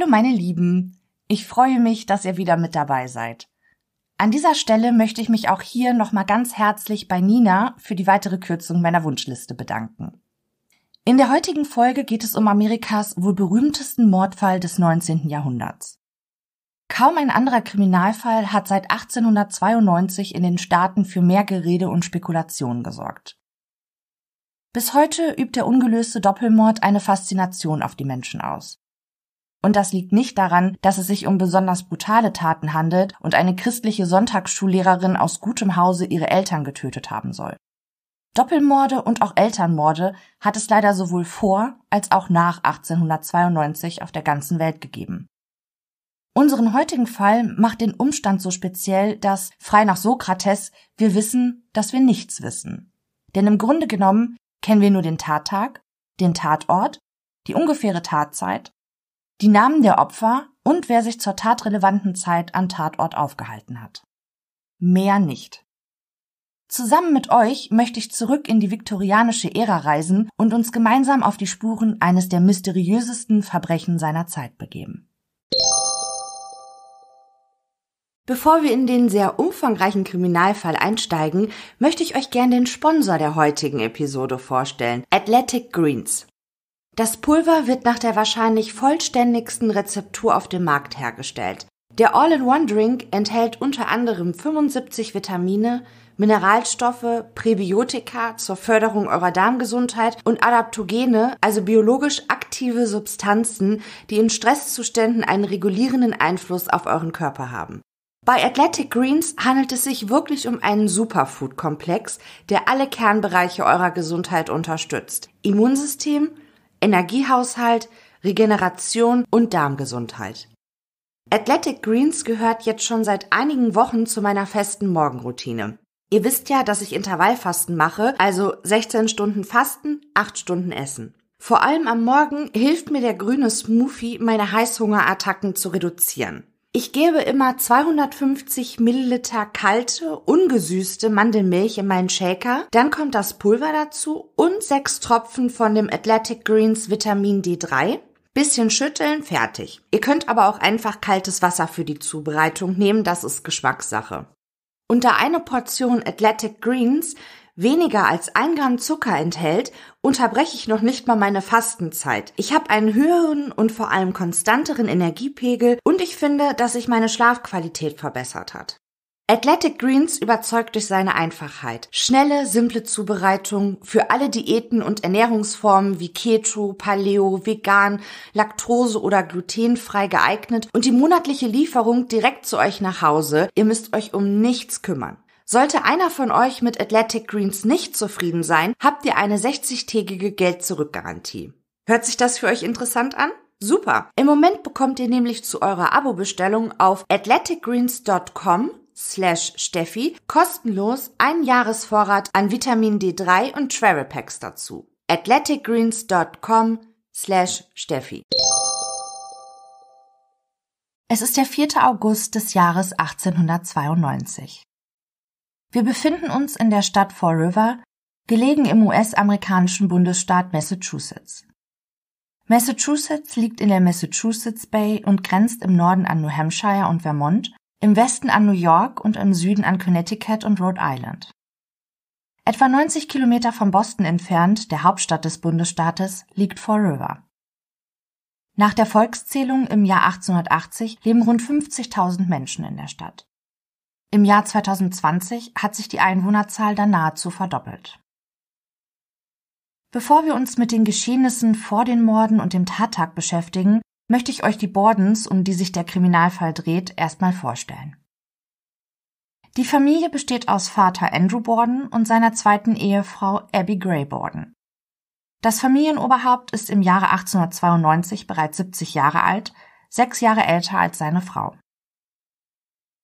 Hallo meine Lieben, ich freue mich, dass ihr wieder mit dabei seid. An dieser Stelle möchte ich mich auch hier nochmal ganz herzlich bei Nina für die weitere Kürzung meiner Wunschliste bedanken. In der heutigen Folge geht es um Amerikas wohl berühmtesten Mordfall des 19. Jahrhunderts. Kaum ein anderer Kriminalfall hat seit 1892 in den Staaten für mehr Gerede und Spekulation gesorgt. Bis heute übt der ungelöste Doppelmord eine Faszination auf die Menschen aus. Und das liegt nicht daran, dass es sich um besonders brutale Taten handelt und eine christliche Sonntagsschullehrerin aus gutem Hause ihre Eltern getötet haben soll. Doppelmorde und auch Elternmorde hat es leider sowohl vor als auch nach 1892 auf der ganzen Welt gegeben. Unseren heutigen Fall macht den Umstand so speziell, dass, frei nach Sokrates, wir wissen, dass wir nichts wissen. Denn im Grunde genommen kennen wir nur den Tattag, den Tatort, die ungefähre Tatzeit die Namen der Opfer und wer sich zur tatrelevanten Zeit an Tatort aufgehalten hat. Mehr nicht. Zusammen mit euch möchte ich zurück in die viktorianische Ära reisen und uns gemeinsam auf die Spuren eines der mysteriösesten Verbrechen seiner Zeit begeben. Bevor wir in den sehr umfangreichen Kriminalfall einsteigen, möchte ich euch gern den Sponsor der heutigen Episode vorstellen, Athletic Greens. Das Pulver wird nach der wahrscheinlich vollständigsten Rezeptur auf dem Markt hergestellt. Der All-in-One-Drink enthält unter anderem 75 Vitamine, Mineralstoffe, Präbiotika zur Förderung eurer Darmgesundheit und Adaptogene, also biologisch aktive Substanzen, die in Stresszuständen einen regulierenden Einfluss auf euren Körper haben. Bei Athletic Greens handelt es sich wirklich um einen Superfood-Komplex, der alle Kernbereiche eurer Gesundheit unterstützt. Immunsystem, Energiehaushalt, Regeneration und Darmgesundheit. Athletic Greens gehört jetzt schon seit einigen Wochen zu meiner festen Morgenroutine. Ihr wisst ja, dass ich Intervallfasten mache, also 16 Stunden Fasten, 8 Stunden Essen. Vor allem am Morgen hilft mir der grüne Smoothie, meine Heißhungerattacken zu reduzieren. Ich gebe immer 250 Milliliter kalte, ungesüßte Mandelmilch in meinen Shaker, dann kommt das Pulver dazu und sechs Tropfen von dem Athletic Greens Vitamin D3. Bisschen schütteln, fertig. Ihr könnt aber auch einfach kaltes Wasser für die Zubereitung nehmen, das ist Geschmackssache. Da eine Portion Athletic Greens weniger als ein Gramm Zucker enthält, unterbreche ich noch nicht mal meine Fastenzeit. Ich habe einen höheren und vor allem konstanteren Energiepegel und ich finde, dass sich meine Schlafqualität verbessert hat. Athletic Greens überzeugt durch seine Einfachheit. Schnelle, simple Zubereitung für alle Diäten und Ernährungsformen wie Keto, Paleo, Vegan, Laktose oder glutenfrei geeignet und die monatliche Lieferung direkt zu euch nach Hause. Ihr müsst euch um nichts kümmern. Sollte einer von euch mit Athletic Greens nicht zufrieden sein, habt ihr eine 60-tägige Geld-Zurück-Garantie. Hört sich das für euch interessant an? Super! Im Moment bekommt ihr nämlich zu eurer Abo-Bestellung auf athleticgreens.com slash Steffi kostenlos einen Jahresvorrat an Vitamin D3 und Travel Packs dazu. athleticgreens.com slash Steffi. Es ist der 4. August des Jahres 1892. Wir befinden uns in der Stadt Fall River, gelegen im US-amerikanischen Bundesstaat Massachusetts. Massachusetts liegt in der Massachusetts Bay und grenzt im Norden an New Hampshire und Vermont, im Westen an New York und im Süden an Connecticut und Rhode Island. Etwa 90 Kilometer von Boston entfernt, der Hauptstadt des Bundesstaates, liegt Fall River. Nach der Volkszählung im Jahr 1880 leben rund 50.000 Menschen in der Stadt. Im Jahr 2020 hat sich die Einwohnerzahl dann nahezu verdoppelt. Bevor wir uns mit den Geschehnissen vor den Morden und dem Tattag beschäftigen, möchte ich euch die Bordens, um die sich der Kriminalfall dreht, erstmal vorstellen. Die Familie besteht aus Vater Andrew Borden und seiner zweiten Ehefrau Abby Gray Borden. Das Familienoberhaupt ist im Jahre 1892 bereits 70 Jahre alt, sechs Jahre älter als seine Frau.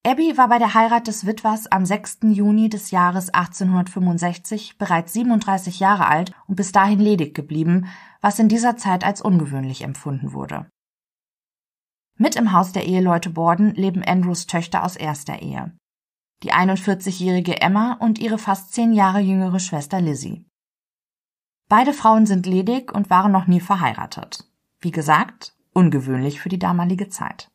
Abby war bei der Heirat des Witwers am 6. Juni des Jahres 1865 bereits 37 Jahre alt und bis dahin ledig geblieben, was in dieser Zeit als ungewöhnlich empfunden wurde. Mit im Haus der Eheleute Borden leben Andrews Töchter aus erster Ehe. Die 41-jährige Emma und ihre fast zehn Jahre jüngere Schwester Lizzie. Beide Frauen sind ledig und waren noch nie verheiratet. Wie gesagt, ungewöhnlich für die damalige Zeit.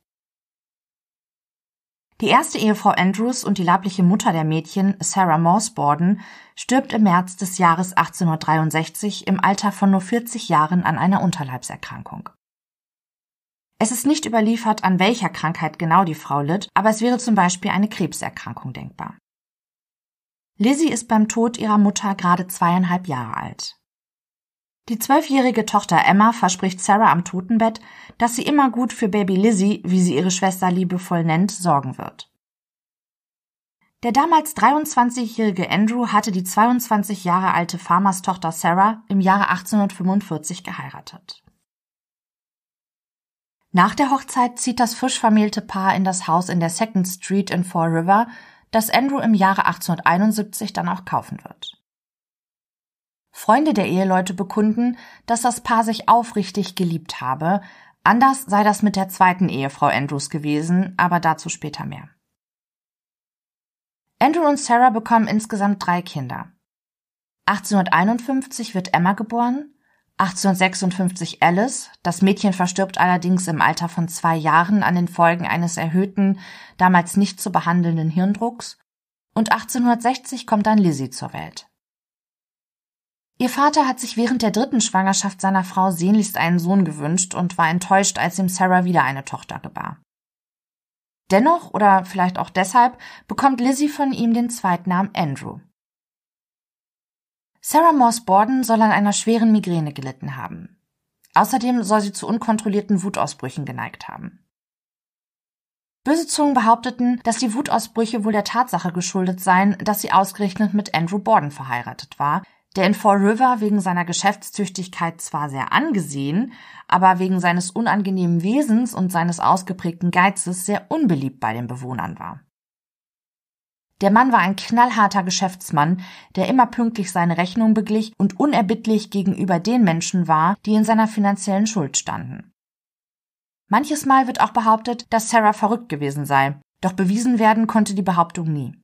Die erste Ehefrau Andrews und die leibliche Mutter der Mädchen, Sarah Morsborden, stirbt im März des Jahres 1863 im Alter von nur 40 Jahren an einer Unterleibserkrankung. Es ist nicht überliefert, an welcher Krankheit genau die Frau litt, aber es wäre zum Beispiel eine Krebserkrankung denkbar. Lizzie ist beim Tod ihrer Mutter gerade zweieinhalb Jahre alt. Die zwölfjährige Tochter Emma verspricht Sarah am Totenbett, dass sie immer gut für Baby Lizzie, wie sie ihre Schwester liebevoll nennt, sorgen wird. Der damals 23-jährige Andrew hatte die 22 Jahre alte Farmerstochter Sarah im Jahre 1845 geheiratet. Nach der Hochzeit zieht das frisch vermählte Paar in das Haus in der Second Street in Fall River, das Andrew im Jahre 1871 dann auch kaufen wird. Freunde der Eheleute bekunden, dass das Paar sich aufrichtig geliebt habe. Anders sei das mit der zweiten Ehefrau Andrews gewesen, aber dazu später mehr. Andrew und Sarah bekommen insgesamt drei Kinder. 1851 wird Emma geboren, 1856 Alice, das Mädchen verstirbt allerdings im Alter von zwei Jahren an den Folgen eines erhöhten, damals nicht zu behandelnden Hirndrucks, und 1860 kommt dann Lizzie zur Welt. Ihr Vater hat sich während der dritten Schwangerschaft seiner Frau sehnlichst einen Sohn gewünscht und war enttäuscht, als ihm Sarah wieder eine Tochter gebar. Dennoch, oder vielleicht auch deshalb, bekommt Lizzie von ihm den Zweitnamen Andrew. Sarah Morse Borden soll an einer schweren Migräne gelitten haben. Außerdem soll sie zu unkontrollierten Wutausbrüchen geneigt haben. Böse Zungen behaupteten, dass die Wutausbrüche wohl der Tatsache geschuldet seien, dass sie ausgerechnet mit Andrew Borden verheiratet war, der in Fall River wegen seiner Geschäftstüchtigkeit zwar sehr angesehen, aber wegen seines unangenehmen Wesens und seines ausgeprägten Geizes sehr unbeliebt bei den Bewohnern war. Der Mann war ein knallharter Geschäftsmann, der immer pünktlich seine Rechnung beglich und unerbittlich gegenüber den Menschen war, die in seiner finanziellen Schuld standen. Manches Mal wird auch behauptet, dass Sarah verrückt gewesen sei, doch bewiesen werden konnte die Behauptung nie.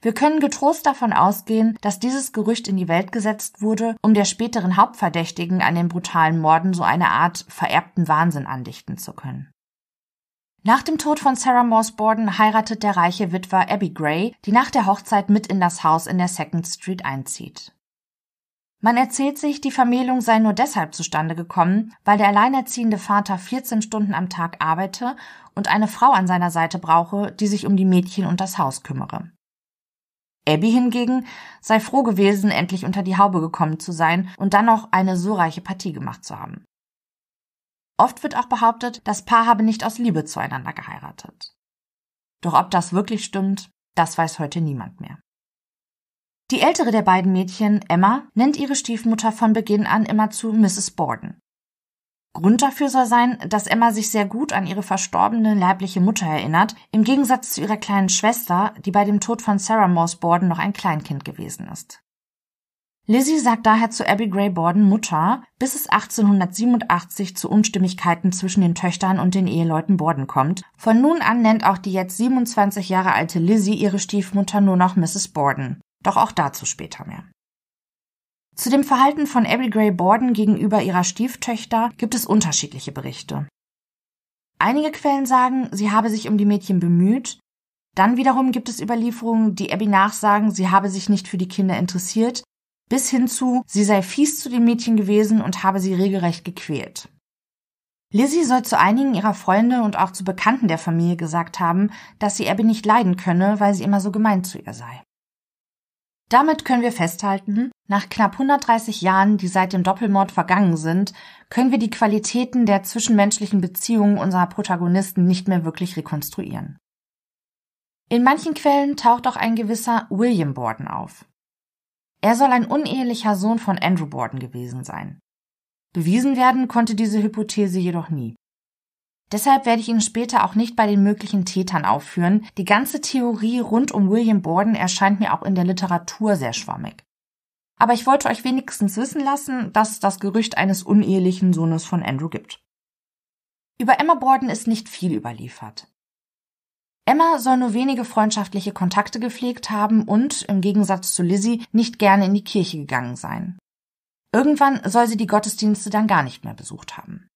Wir können getrost davon ausgehen, dass dieses Gerücht in die Welt gesetzt wurde, um der späteren Hauptverdächtigen an den brutalen Morden so eine Art vererbten Wahnsinn andichten zu können. Nach dem Tod von Sarah Morse Borden heiratet der reiche Witwer Abby Gray, die nach der Hochzeit mit in das Haus in der Second Street einzieht. Man erzählt sich, die Vermählung sei nur deshalb zustande gekommen, weil der alleinerziehende Vater 14 Stunden am Tag arbeite und eine Frau an seiner Seite brauche, die sich um die Mädchen und das Haus kümmere. Abby hingegen sei froh gewesen, endlich unter die Haube gekommen zu sein und dann noch eine so reiche Partie gemacht zu haben. Oft wird auch behauptet, das Paar habe nicht aus Liebe zueinander geheiratet. Doch ob das wirklich stimmt, das weiß heute niemand mehr. Die ältere der beiden Mädchen, Emma, nennt ihre Stiefmutter von Beginn an immer zu Mrs. Borden. Grund dafür soll sein, dass Emma sich sehr gut an ihre verstorbene leibliche Mutter erinnert, im Gegensatz zu ihrer kleinen Schwester, die bei dem Tod von Sarah Morse Borden noch ein Kleinkind gewesen ist. Lizzie sagt daher zu Abby Gray Borden Mutter, bis es 1887 zu Unstimmigkeiten zwischen den Töchtern und den Eheleuten Borden kommt. Von nun an nennt auch die jetzt 27 Jahre alte Lizzie ihre Stiefmutter nur noch Mrs. Borden. Doch auch dazu später mehr. Zu dem Verhalten von Abby Gray Borden gegenüber ihrer Stieftöchter gibt es unterschiedliche Berichte. Einige Quellen sagen, sie habe sich um die Mädchen bemüht, dann wiederum gibt es Überlieferungen, die Abby nachsagen, sie habe sich nicht für die Kinder interessiert, bis hin zu, sie sei fies zu den Mädchen gewesen und habe sie regelrecht gequält. Lizzie soll zu einigen ihrer Freunde und auch zu Bekannten der Familie gesagt haben, dass sie Abby nicht leiden könne, weil sie immer so gemein zu ihr sei. Damit können wir festhalten, nach knapp 130 Jahren, die seit dem Doppelmord vergangen sind, können wir die Qualitäten der zwischenmenschlichen Beziehungen unserer Protagonisten nicht mehr wirklich rekonstruieren. In manchen Quellen taucht auch ein gewisser William Borden auf. Er soll ein unehelicher Sohn von Andrew Borden gewesen sein. Bewiesen werden konnte diese Hypothese jedoch nie. Deshalb werde ich ihn später auch nicht bei den möglichen Tätern aufführen. Die ganze Theorie rund um William Borden erscheint mir auch in der Literatur sehr schwammig. Aber ich wollte euch wenigstens wissen lassen, dass es das Gerücht eines unehelichen Sohnes von Andrew gibt. Über Emma Borden ist nicht viel überliefert. Emma soll nur wenige freundschaftliche Kontakte gepflegt haben und, im Gegensatz zu Lizzie, nicht gerne in die Kirche gegangen sein. Irgendwann soll sie die Gottesdienste dann gar nicht mehr besucht haben.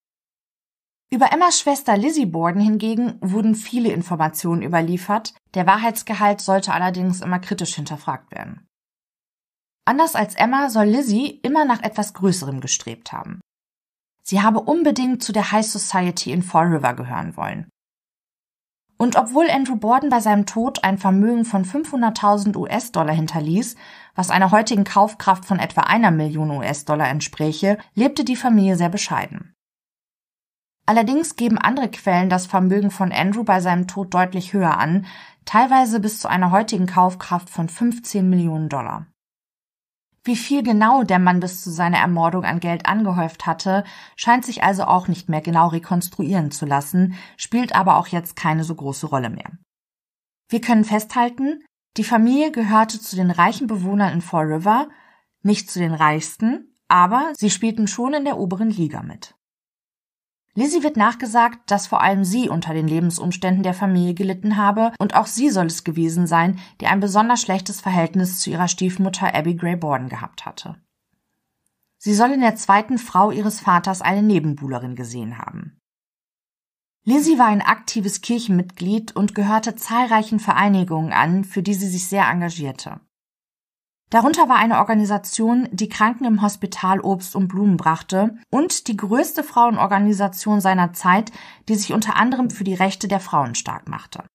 Über Emmas Schwester Lizzie Borden hingegen wurden viele Informationen überliefert, der Wahrheitsgehalt sollte allerdings immer kritisch hinterfragt werden. Anders als Emma soll Lizzie immer nach etwas Größerem gestrebt haben. Sie habe unbedingt zu der High Society in Fall River gehören wollen. Und obwohl Andrew Borden bei seinem Tod ein Vermögen von 500.000 US-Dollar hinterließ, was einer heutigen Kaufkraft von etwa einer Million US-Dollar entspräche, lebte die Familie sehr bescheiden. Allerdings geben andere Quellen das Vermögen von Andrew bei seinem Tod deutlich höher an, teilweise bis zu einer heutigen Kaufkraft von 15 Millionen Dollar. Wie viel genau der Mann bis zu seiner Ermordung an Geld angehäuft hatte, scheint sich also auch nicht mehr genau rekonstruieren zu lassen, spielt aber auch jetzt keine so große Rolle mehr. Wir können festhalten, die Familie gehörte zu den reichen Bewohnern in Fall River, nicht zu den reichsten, aber sie spielten schon in der oberen Liga mit. Lizzie wird nachgesagt, dass vor allem sie unter den Lebensumständen der Familie gelitten habe und auch sie soll es gewesen sein, die ein besonders schlechtes Verhältnis zu ihrer Stiefmutter Abby Gray Borden gehabt hatte. Sie soll in der zweiten Frau ihres Vaters eine Nebenbuhlerin gesehen haben. Lizzie war ein aktives Kirchenmitglied und gehörte zahlreichen Vereinigungen an, für die sie sich sehr engagierte. Darunter war eine Organisation, die Kranken im Hospital Obst und Blumen brachte und die größte Frauenorganisation seiner Zeit, die sich unter anderem für die Rechte der Frauen stark machte.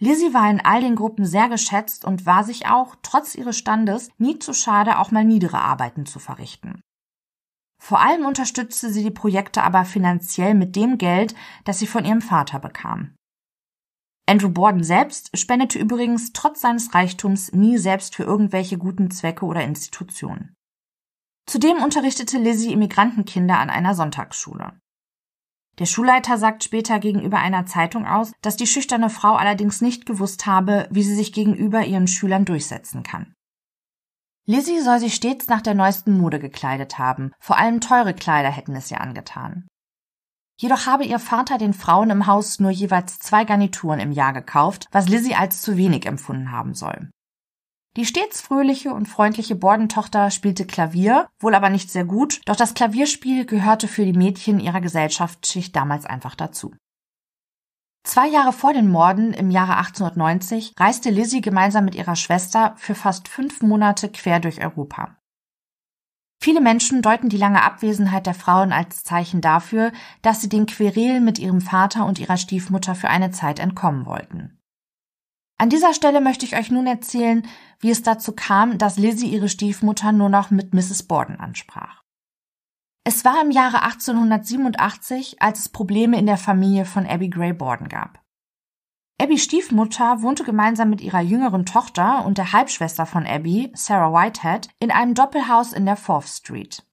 Lizzie war in all den Gruppen sehr geschätzt und war sich auch, trotz ihres Standes, nie zu schade, auch mal niedere Arbeiten zu verrichten. Vor allem unterstützte sie die Projekte aber finanziell mit dem Geld, das sie von ihrem Vater bekam. Andrew Borden selbst spendete übrigens trotz seines Reichtums nie selbst für irgendwelche guten Zwecke oder Institutionen. Zudem unterrichtete Lizzie Immigrantenkinder an einer Sonntagsschule. Der Schulleiter sagt später gegenüber einer Zeitung aus, dass die schüchterne Frau allerdings nicht gewusst habe, wie sie sich gegenüber ihren Schülern durchsetzen kann. Lizzie soll sich stets nach der neuesten Mode gekleidet haben, vor allem teure Kleider hätten es ihr angetan. Jedoch habe ihr Vater den Frauen im Haus nur jeweils zwei Garnituren im Jahr gekauft, was Lizzie als zu wenig empfunden haben soll. Die stets fröhliche und freundliche Bordentochter spielte Klavier, wohl aber nicht sehr gut, doch das Klavierspiel gehörte für die Mädchen ihrer Gesellschaftsschicht damals einfach dazu. Zwei Jahre vor den Morden im Jahre 1890 reiste Lizzie gemeinsam mit ihrer Schwester für fast fünf Monate quer durch Europa. Viele Menschen deuten die lange Abwesenheit der Frauen als Zeichen dafür, dass sie den Querelen mit ihrem Vater und ihrer Stiefmutter für eine Zeit entkommen wollten. An dieser Stelle möchte ich euch nun erzählen, wie es dazu kam, dass Lizzie ihre Stiefmutter nur noch mit Mrs. Borden ansprach. Es war im Jahre 1887, als es Probleme in der Familie von Abby Gray Borden gab. Abbys Stiefmutter wohnte gemeinsam mit ihrer jüngeren Tochter und der Halbschwester von Abby, Sarah Whitehead, in einem Doppelhaus in der Fourth Street.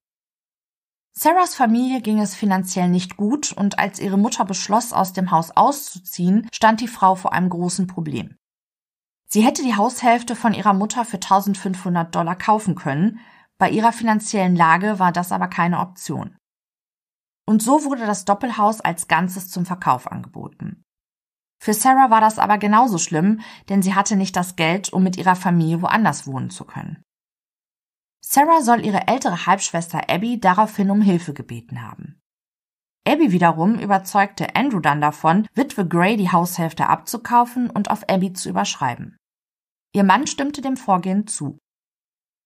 Sarahs Familie ging es finanziell nicht gut und als ihre Mutter beschloss, aus dem Haus auszuziehen, stand die Frau vor einem großen Problem. Sie hätte die Haushälfte von ihrer Mutter für 1500 Dollar kaufen können, bei ihrer finanziellen Lage war das aber keine Option. Und so wurde das Doppelhaus als Ganzes zum Verkauf angeboten. Für Sarah war das aber genauso schlimm, denn sie hatte nicht das Geld, um mit ihrer Familie woanders wohnen zu können. Sarah soll ihre ältere Halbschwester Abby daraufhin um Hilfe gebeten haben. Abby wiederum überzeugte Andrew dann davon, Witwe Gray die Haushälfte abzukaufen und auf Abby zu überschreiben. Ihr Mann stimmte dem Vorgehen zu.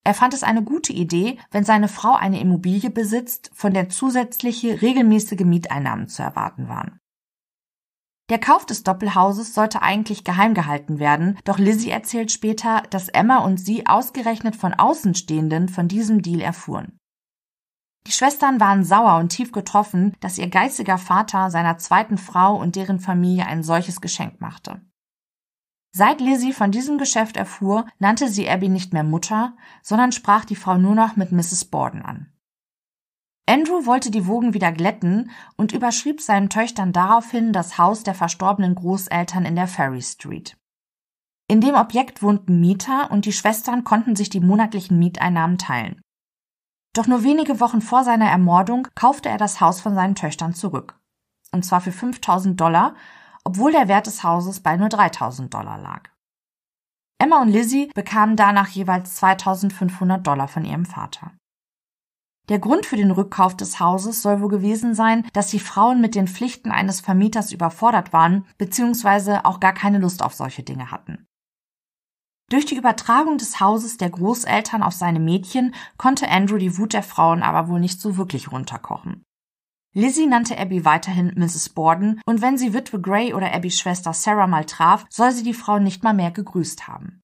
Er fand es eine gute Idee, wenn seine Frau eine Immobilie besitzt, von der zusätzliche regelmäßige Mieteinnahmen zu erwarten waren. Der Kauf des Doppelhauses sollte eigentlich geheim gehalten werden, doch Lizzie erzählt später, dass Emma und sie ausgerechnet von Außenstehenden von diesem Deal erfuhren. Die Schwestern waren sauer und tief getroffen, dass ihr geistiger Vater seiner zweiten Frau und deren Familie ein solches Geschenk machte. Seit Lizzie von diesem Geschäft erfuhr, nannte sie Abby nicht mehr Mutter, sondern sprach die Frau nur noch mit Mrs. Borden an. Andrew wollte die Wogen wieder glätten und überschrieb seinen Töchtern daraufhin das Haus der verstorbenen Großeltern in der Ferry Street. In dem Objekt wohnten Mieter und die Schwestern konnten sich die monatlichen Mieteinnahmen teilen. Doch nur wenige Wochen vor seiner Ermordung kaufte er das Haus von seinen Töchtern zurück. Und zwar für 5000 Dollar, obwohl der Wert des Hauses bei nur 3000 Dollar lag. Emma und Lizzie bekamen danach jeweils 2500 Dollar von ihrem Vater. Der Grund für den Rückkauf des Hauses soll wohl gewesen sein, dass die Frauen mit den Pflichten eines Vermieters überfordert waren bzw. auch gar keine Lust auf solche Dinge hatten. Durch die Übertragung des Hauses der Großeltern auf seine Mädchen konnte Andrew die Wut der Frauen aber wohl nicht so wirklich runterkochen. Lizzie nannte Abby weiterhin Mrs. Borden und wenn sie Witwe Gray oder Abbys Schwester Sarah mal traf, soll sie die Frau nicht mal mehr gegrüßt haben.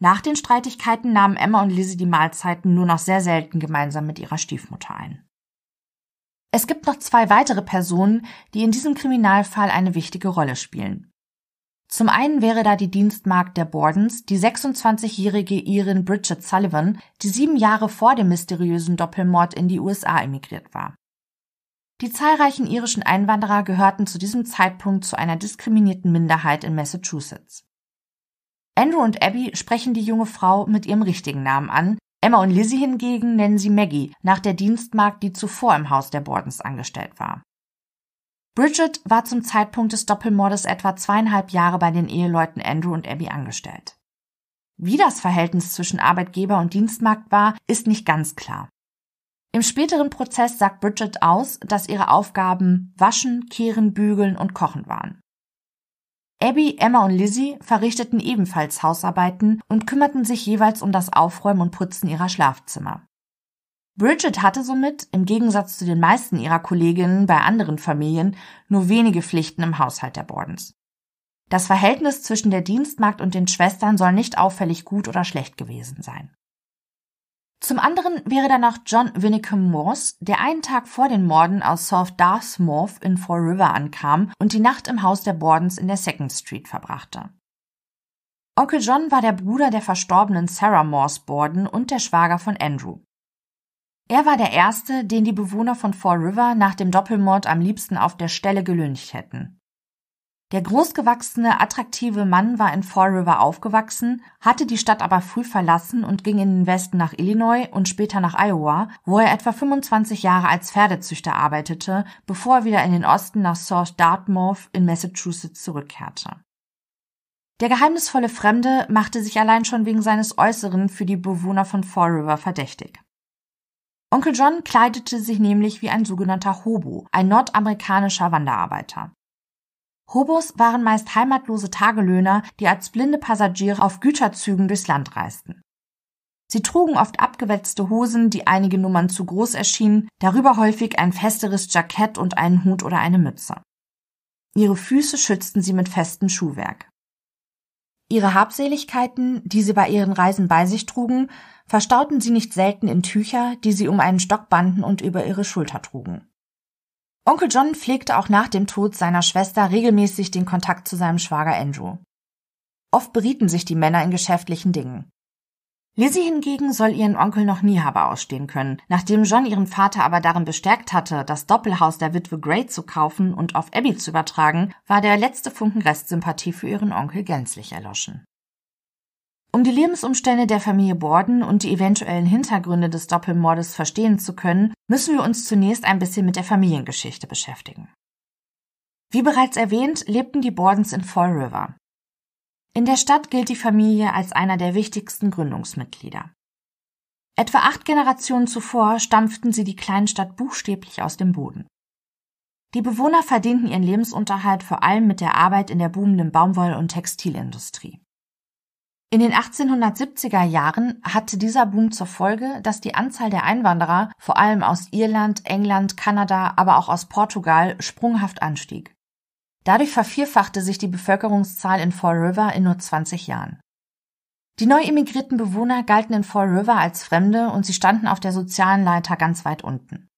Nach den Streitigkeiten nahmen Emma und Lizzie die Mahlzeiten nur noch sehr selten gemeinsam mit ihrer Stiefmutter ein. Es gibt noch zwei weitere Personen, die in diesem Kriminalfall eine wichtige Rolle spielen. Zum einen wäre da die Dienstmagd der Bordens, die 26-jährige Irin Bridget Sullivan, die sieben Jahre vor dem mysteriösen Doppelmord in die USA emigriert war. Die zahlreichen irischen Einwanderer gehörten zu diesem Zeitpunkt zu einer diskriminierten Minderheit in Massachusetts. Andrew und Abby sprechen die junge Frau mit ihrem richtigen Namen an, Emma und Lizzie hingegen nennen sie Maggie nach der Dienstmagd, die zuvor im Haus der Bordens angestellt war. Bridget war zum Zeitpunkt des Doppelmordes etwa zweieinhalb Jahre bei den Eheleuten Andrew und Abby angestellt. Wie das Verhältnis zwischen Arbeitgeber und Dienstmagd war, ist nicht ganz klar. Im späteren Prozess sagt Bridget aus, dass ihre Aufgaben Waschen, Kehren, Bügeln und Kochen waren. Abby, Emma und Lizzie verrichteten ebenfalls Hausarbeiten und kümmerten sich jeweils um das Aufräumen und Putzen ihrer Schlafzimmer. Bridget hatte somit, im Gegensatz zu den meisten ihrer Kolleginnen bei anderen Familien, nur wenige Pflichten im Haushalt der Bordens. Das Verhältnis zwischen der Dienstmagd und den Schwestern soll nicht auffällig gut oder schlecht gewesen sein. Zum anderen wäre da noch John Winnicum Morse, der einen Tag vor den Morden aus South Dartmouth in Fall River ankam und die Nacht im Haus der Bordens in der Second Street verbrachte. Onkel John war der Bruder der verstorbenen Sarah Morse Borden und der Schwager von Andrew. Er war der Erste, den die Bewohner von Fall River nach dem Doppelmord am liebsten auf der Stelle gelüncht hätten. Der großgewachsene, attraktive Mann war in Fall River aufgewachsen, hatte die Stadt aber früh verlassen und ging in den Westen nach Illinois und später nach Iowa, wo er etwa 25 Jahre als Pferdezüchter arbeitete, bevor er wieder in den Osten nach South Dartmouth in Massachusetts zurückkehrte. Der geheimnisvolle Fremde machte sich allein schon wegen seines Äußeren für die Bewohner von Fall River verdächtig. Onkel John kleidete sich nämlich wie ein sogenannter Hobo, ein nordamerikanischer Wanderarbeiter. Hobos waren meist heimatlose Tagelöhner, die als blinde Passagiere auf Güterzügen durchs Land reisten. Sie trugen oft abgewetzte Hosen, die einige Nummern zu groß erschienen, darüber häufig ein festeres Jackett und einen Hut oder eine Mütze. Ihre Füße schützten sie mit festem Schuhwerk. Ihre Habseligkeiten, die sie bei ihren Reisen bei sich trugen, verstauten sie nicht selten in Tücher, die sie um einen Stock banden und über ihre Schulter trugen. Onkel John pflegte auch nach dem Tod seiner Schwester regelmäßig den Kontakt zu seinem Schwager Andrew. Oft berieten sich die Männer in geschäftlichen Dingen. Lizzie hingegen soll ihren Onkel noch nie habe ausstehen können. Nachdem John ihren Vater aber darin bestärkt hatte, das Doppelhaus der Witwe Gray zu kaufen und auf Abby zu übertragen, war der letzte Funken Restsympathie für ihren Onkel gänzlich erloschen. Um die Lebensumstände der Familie Borden und die eventuellen Hintergründe des Doppelmordes verstehen zu können, müssen wir uns zunächst ein bisschen mit der Familiengeschichte beschäftigen. Wie bereits erwähnt, lebten die Bordens in Fall River. In der Stadt gilt die Familie als einer der wichtigsten Gründungsmitglieder. Etwa acht Generationen zuvor stampften sie die Kleinstadt buchstäblich aus dem Boden. Die Bewohner verdienten ihren Lebensunterhalt vor allem mit der Arbeit in der boomenden Baumwoll- und Textilindustrie. In den 1870er Jahren hatte dieser Boom zur Folge, dass die Anzahl der Einwanderer vor allem aus Irland, England, Kanada, aber auch aus Portugal sprunghaft anstieg. Dadurch vervierfachte sich die Bevölkerungszahl in Fall River in nur 20 Jahren. Die neu emigrierten Bewohner galten in Fall River als Fremde und sie standen auf der sozialen Leiter ganz weit unten.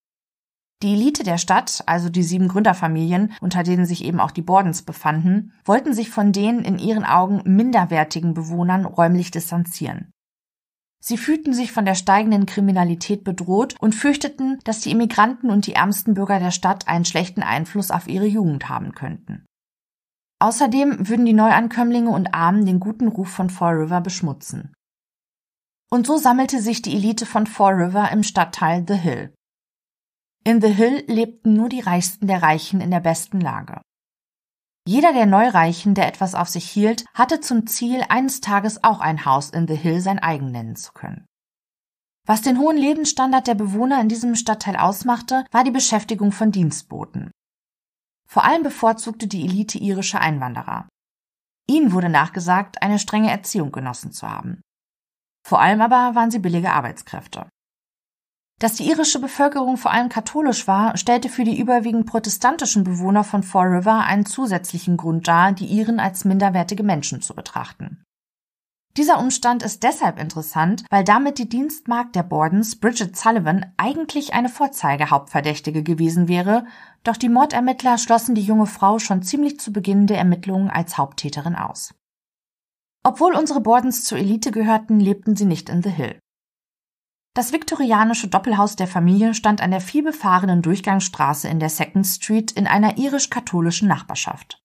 Die Elite der Stadt, also die sieben Gründerfamilien, unter denen sich eben auch die Bordens befanden, wollten sich von den in ihren Augen minderwertigen Bewohnern räumlich distanzieren. Sie fühlten sich von der steigenden Kriminalität bedroht und fürchteten, dass die Immigranten und die ärmsten Bürger der Stadt einen schlechten Einfluss auf ihre Jugend haben könnten. Außerdem würden die Neuankömmlinge und Armen den guten Ruf von Fall River beschmutzen. Und so sammelte sich die Elite von Fall River im Stadtteil The Hill. In The Hill lebten nur die Reichsten der Reichen in der besten Lage. Jeder der Neureichen, der etwas auf sich hielt, hatte zum Ziel, eines Tages auch ein Haus in The Hill sein eigen nennen zu können. Was den hohen Lebensstandard der Bewohner in diesem Stadtteil ausmachte, war die Beschäftigung von Dienstboten. Vor allem bevorzugte die Elite irische Einwanderer. Ihnen wurde nachgesagt, eine strenge Erziehung genossen zu haben. Vor allem aber waren sie billige Arbeitskräfte. Dass die irische Bevölkerung vor allem katholisch war, stellte für die überwiegend protestantischen Bewohner von Fall River einen zusätzlichen Grund dar, die Iren als minderwertige Menschen zu betrachten. Dieser Umstand ist deshalb interessant, weil damit die Dienstmagd der Bordens, Bridget Sullivan, eigentlich eine Vorzeigehauptverdächtige gewesen wäre, doch die Mordermittler schlossen die junge Frau schon ziemlich zu Beginn der Ermittlungen als Haupttäterin aus. Obwohl unsere Bordens zur Elite gehörten, lebten sie nicht in The Hill. Das viktorianische Doppelhaus der Familie stand an der vielbefahrenen Durchgangsstraße in der Second Street in einer irisch-katholischen Nachbarschaft.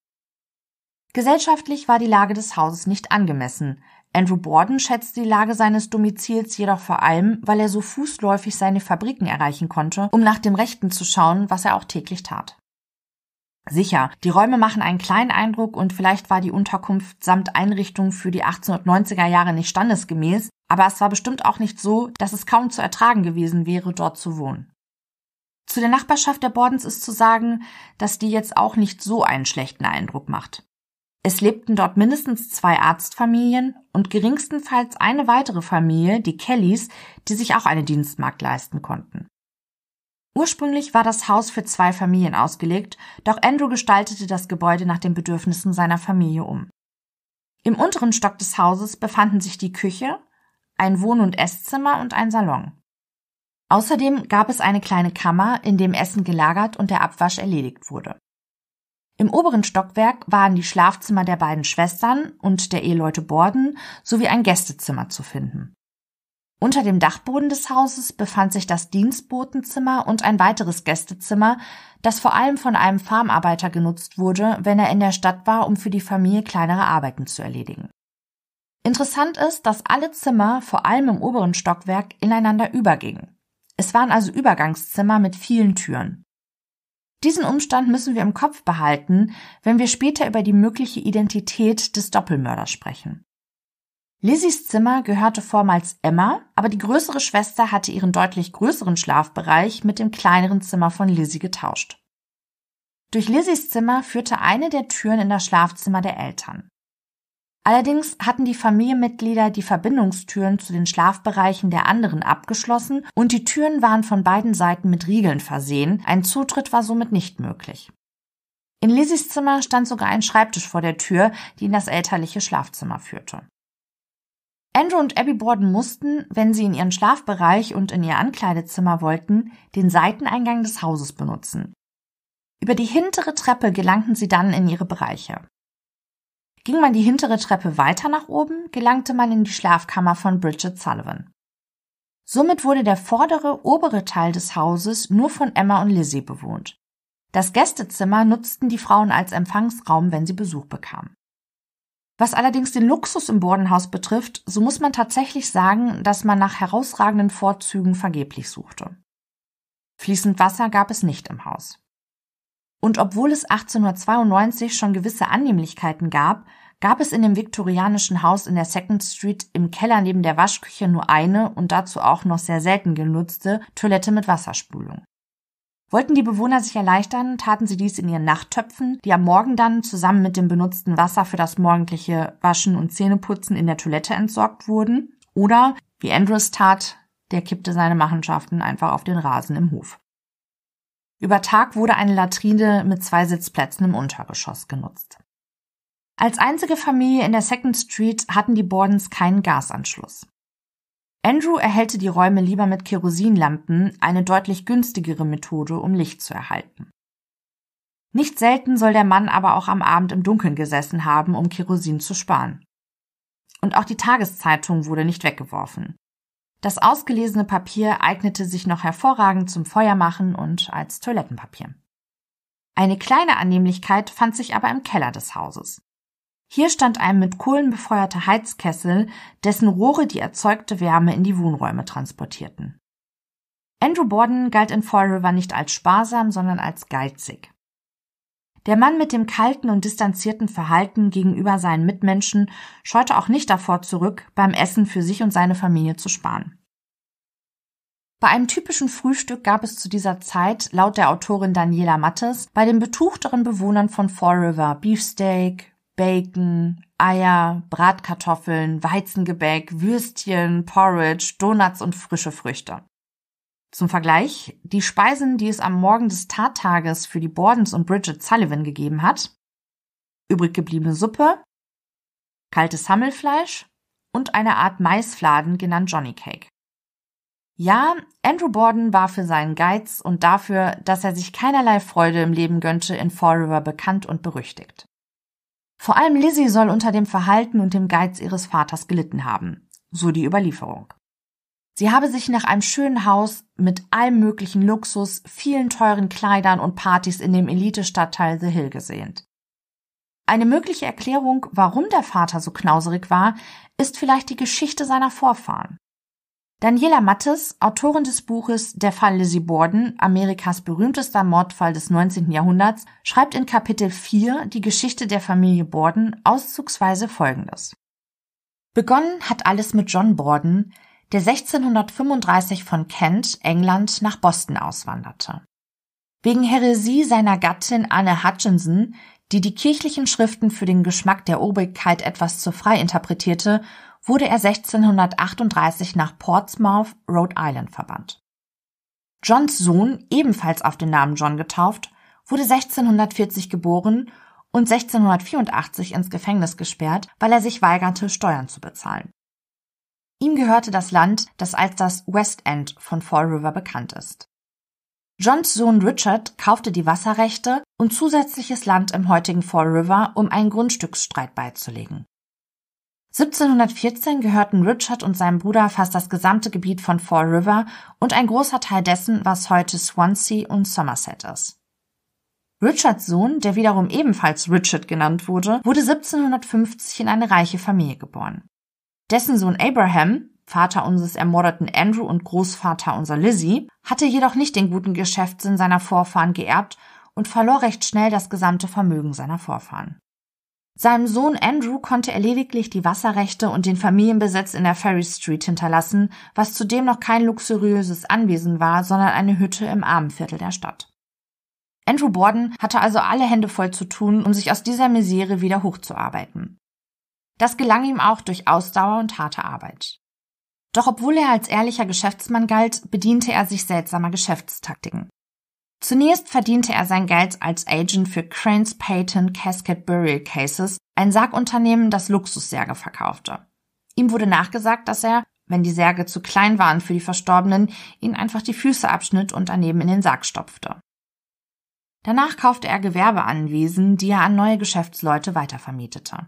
Gesellschaftlich war die Lage des Hauses nicht angemessen. Andrew Borden schätzte die Lage seines Domizils jedoch vor allem, weil er so fußläufig seine Fabriken erreichen konnte, um nach dem Rechten zu schauen, was er auch täglich tat. Sicher, die Räume machen einen kleinen Eindruck und vielleicht war die Unterkunft samt Einrichtung für die 1890er Jahre nicht standesgemäß, aber es war bestimmt auch nicht so, dass es kaum zu ertragen gewesen wäre, dort zu wohnen. Zu der Nachbarschaft der Bordens ist zu sagen, dass die jetzt auch nicht so einen schlechten Eindruck macht. Es lebten dort mindestens zwei Arztfamilien und geringstenfalls eine weitere Familie, die Kellys, die sich auch eine Dienstmarkt leisten konnten. Ursprünglich war das Haus für zwei Familien ausgelegt, doch Andrew gestaltete das Gebäude nach den Bedürfnissen seiner Familie um. Im unteren Stock des Hauses befanden sich die Küche, ein Wohn- und Esszimmer und ein Salon. Außerdem gab es eine kleine Kammer, in dem Essen gelagert und der Abwasch erledigt wurde. Im oberen Stockwerk waren die Schlafzimmer der beiden Schwestern und der Eheleute Borden sowie ein Gästezimmer zu finden. Unter dem Dachboden des Hauses befand sich das Dienstbotenzimmer und ein weiteres Gästezimmer, das vor allem von einem Farmarbeiter genutzt wurde, wenn er in der Stadt war, um für die Familie kleinere Arbeiten zu erledigen. Interessant ist, dass alle Zimmer, vor allem im oberen Stockwerk, ineinander übergingen. Es waren also Übergangszimmer mit vielen Türen. Diesen Umstand müssen wir im Kopf behalten, wenn wir später über die mögliche Identität des Doppelmörders sprechen. Lizzies Zimmer gehörte vormals Emma, aber die größere Schwester hatte ihren deutlich größeren Schlafbereich mit dem kleineren Zimmer von Lizzie getauscht. Durch Lizzies Zimmer führte eine der Türen in das Schlafzimmer der Eltern. Allerdings hatten die Familienmitglieder die Verbindungstüren zu den Schlafbereichen der anderen abgeschlossen und die Türen waren von beiden Seiten mit Riegeln versehen, ein Zutritt war somit nicht möglich. In Lizzies Zimmer stand sogar ein Schreibtisch vor der Tür, die in das elterliche Schlafzimmer führte. Andrew und Abby Borden mussten, wenn sie in ihren Schlafbereich und in ihr Ankleidezimmer wollten, den Seiteneingang des Hauses benutzen. Über die hintere Treppe gelangten sie dann in ihre Bereiche. Ging man die hintere Treppe weiter nach oben, gelangte man in die Schlafkammer von Bridget Sullivan. Somit wurde der vordere, obere Teil des Hauses nur von Emma und Lizzie bewohnt. Das Gästezimmer nutzten die Frauen als Empfangsraum, wenn sie Besuch bekamen. Was allerdings den Luxus im Bordenhaus betrifft, so muss man tatsächlich sagen, dass man nach herausragenden Vorzügen vergeblich suchte. Fließend Wasser gab es nicht im Haus. Und obwohl es 1892 schon gewisse Annehmlichkeiten gab, gab es in dem viktorianischen Haus in der Second Street im Keller neben der Waschküche nur eine und dazu auch noch sehr selten genutzte Toilette mit Wasserspülung. Wollten die Bewohner sich erleichtern, taten sie dies in ihren Nachttöpfen, die am Morgen dann zusammen mit dem benutzten Wasser für das morgendliche Waschen und Zähneputzen in der Toilette entsorgt wurden. Oder, wie Andrews tat, der kippte seine Machenschaften einfach auf den Rasen im Hof. Über Tag wurde eine Latrine mit zwei Sitzplätzen im Untergeschoss genutzt. Als einzige Familie in der Second Street hatten die Bordens keinen Gasanschluss. Andrew erhellte die Räume lieber mit Kerosinlampen, eine deutlich günstigere Methode, um Licht zu erhalten. Nicht selten soll der Mann aber auch am Abend im Dunkeln gesessen haben, um Kerosin zu sparen. Und auch die Tageszeitung wurde nicht weggeworfen. Das ausgelesene Papier eignete sich noch hervorragend zum Feuermachen und als Toilettenpapier. Eine kleine Annehmlichkeit fand sich aber im Keller des Hauses. Hier stand ein mit Kohlen befeuerter Heizkessel, dessen Rohre die erzeugte Wärme in die Wohnräume transportierten. Andrew Borden galt in Fall River nicht als sparsam, sondern als geizig. Der Mann mit dem kalten und distanzierten Verhalten gegenüber seinen Mitmenschen scheute auch nicht davor zurück, beim Essen für sich und seine Familie zu sparen. Bei einem typischen Frühstück gab es zu dieser Zeit, laut der Autorin Daniela Mattes, bei den betuchteren Bewohnern von Fall River Beefsteak, Bacon, Eier, Bratkartoffeln, Weizengebäck, Würstchen, Porridge, Donuts und frische Früchte. Zum Vergleich, die Speisen, die es am Morgen des Tattages für die Bordens und Bridget Sullivan gegeben hat, übrig gebliebene Suppe, kaltes Hammelfleisch und eine Art Maisfladen genannt Johnny Cake. Ja, Andrew Borden war für seinen Geiz und dafür, dass er sich keinerlei Freude im Leben gönnte, in Fall River bekannt und berüchtigt. Vor allem Lizzie soll unter dem Verhalten und dem Geiz ihres Vaters gelitten haben, so die Überlieferung. Sie habe sich nach einem schönen Haus mit allem möglichen Luxus, vielen teuren Kleidern und Partys in dem Elite-Stadtteil The Hill gesehnt. Eine mögliche Erklärung, warum der Vater so knauserig war, ist vielleicht die Geschichte seiner Vorfahren. Daniela Mattes, Autorin des Buches Der Fall Lizzie Borden, Amerikas berühmtester Mordfall des 19. Jahrhunderts, schreibt in Kapitel 4 die Geschichte der Familie Borden auszugsweise folgendes. Begonnen hat alles mit John Borden, der 1635 von Kent, England, nach Boston auswanderte. Wegen Häresie seiner Gattin Anne Hutchinson, die die kirchlichen Schriften für den Geschmack der Obrigkeit etwas zu frei interpretierte, wurde er 1638 nach Portsmouth, Rhode Island verbannt. Johns Sohn, ebenfalls auf den Namen John getauft, wurde 1640 geboren und 1684 ins Gefängnis gesperrt, weil er sich weigerte, Steuern zu bezahlen. Ihm gehörte das Land, das als das West End von Fall River bekannt ist. Johns Sohn Richard kaufte die Wasserrechte und zusätzliches Land im heutigen Fall River, um einen Grundstücksstreit beizulegen. 1714 gehörten Richard und seinem Bruder fast das gesamte Gebiet von Fall River und ein großer Teil dessen, was heute Swansea und Somerset ist. Richards Sohn, der wiederum ebenfalls Richard genannt wurde, wurde 1750 in eine reiche Familie geboren. Dessen Sohn Abraham, Vater unseres ermordeten Andrew und Großvater unserer Lizzie, hatte jedoch nicht den guten Geschäftssinn seiner Vorfahren geerbt und verlor recht schnell das gesamte Vermögen seiner Vorfahren. Seinem Sohn Andrew konnte er lediglich die Wasserrechte und den Familienbesitz in der Ferry Street hinterlassen, was zudem noch kein luxuriöses Anwesen war, sondern eine Hütte im Armenviertel der Stadt. Andrew Borden hatte also alle Hände voll zu tun, um sich aus dieser Misere wieder hochzuarbeiten. Das gelang ihm auch durch Ausdauer und harte Arbeit. Doch obwohl er als ehrlicher Geschäftsmann galt, bediente er sich seltsamer Geschäftstaktiken. Zunächst verdiente er sein Geld als Agent für Cranes Payton Casket Burial Cases, ein Sargunternehmen, das Luxussärge verkaufte. Ihm wurde nachgesagt, dass er, wenn die Särge zu klein waren für die Verstorbenen, ihnen einfach die Füße abschnitt und daneben in den Sarg stopfte. Danach kaufte er Gewerbeanwesen, die er an neue Geschäftsleute weitervermietete.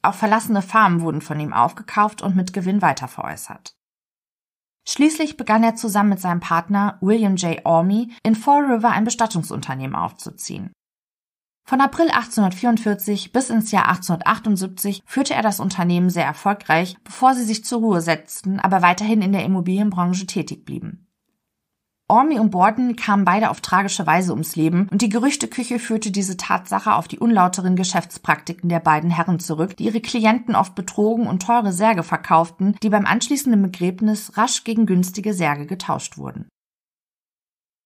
Auch verlassene Farmen wurden von ihm aufgekauft und mit Gewinn weiterveräußert. Schließlich begann er zusammen mit seinem Partner William J. Orme in Fall River ein Bestattungsunternehmen aufzuziehen. Von April 1844 bis ins Jahr 1878 führte er das Unternehmen sehr erfolgreich, bevor sie sich zur Ruhe setzten, aber weiterhin in der Immobilienbranche tätig blieben. Ormy und Borden kamen beide auf tragische Weise ums Leben und die Gerüchteküche führte diese Tatsache auf die unlauteren Geschäftspraktiken der beiden Herren zurück, die ihre Klienten oft betrogen und teure Särge verkauften, die beim anschließenden Begräbnis rasch gegen günstige Särge getauscht wurden.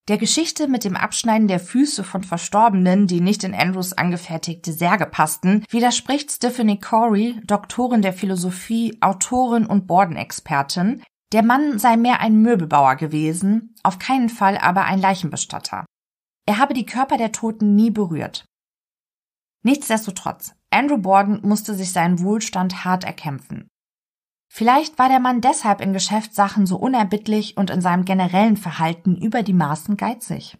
Der Geschichte mit dem Abschneiden der Füße von Verstorbenen, die nicht in Andrews angefertigte Särge passten, widerspricht Stephanie Corey, Doktorin der Philosophie, Autorin und Borden-Expertin, der Mann sei mehr ein Möbelbauer gewesen, auf keinen Fall aber ein Leichenbestatter. Er habe die Körper der Toten nie berührt. Nichtsdestotrotz, Andrew Borden musste sich seinen Wohlstand hart erkämpfen. Vielleicht war der Mann deshalb in Geschäftssachen so unerbittlich und in seinem generellen Verhalten über die Maßen geizig.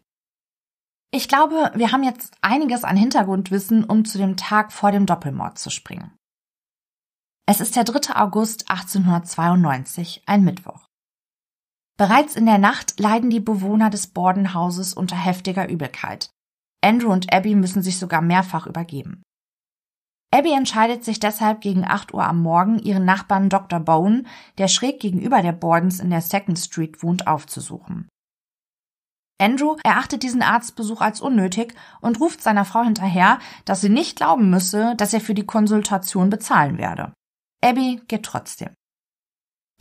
Ich glaube, wir haben jetzt einiges an Hintergrundwissen, um zu dem Tag vor dem Doppelmord zu springen. Es ist der 3. August 1892, ein Mittwoch. Bereits in der Nacht leiden die Bewohner des Bordenhauses unter heftiger Übelkeit. Andrew und Abby müssen sich sogar mehrfach übergeben. Abby entscheidet sich deshalb gegen 8 Uhr am Morgen, ihren Nachbarn Dr. Bowen, der schräg gegenüber der Bordens in der Second Street wohnt, aufzusuchen. Andrew erachtet diesen Arztbesuch als unnötig und ruft seiner Frau hinterher, dass sie nicht glauben müsse, dass er für die Konsultation bezahlen werde. Abby geht trotzdem.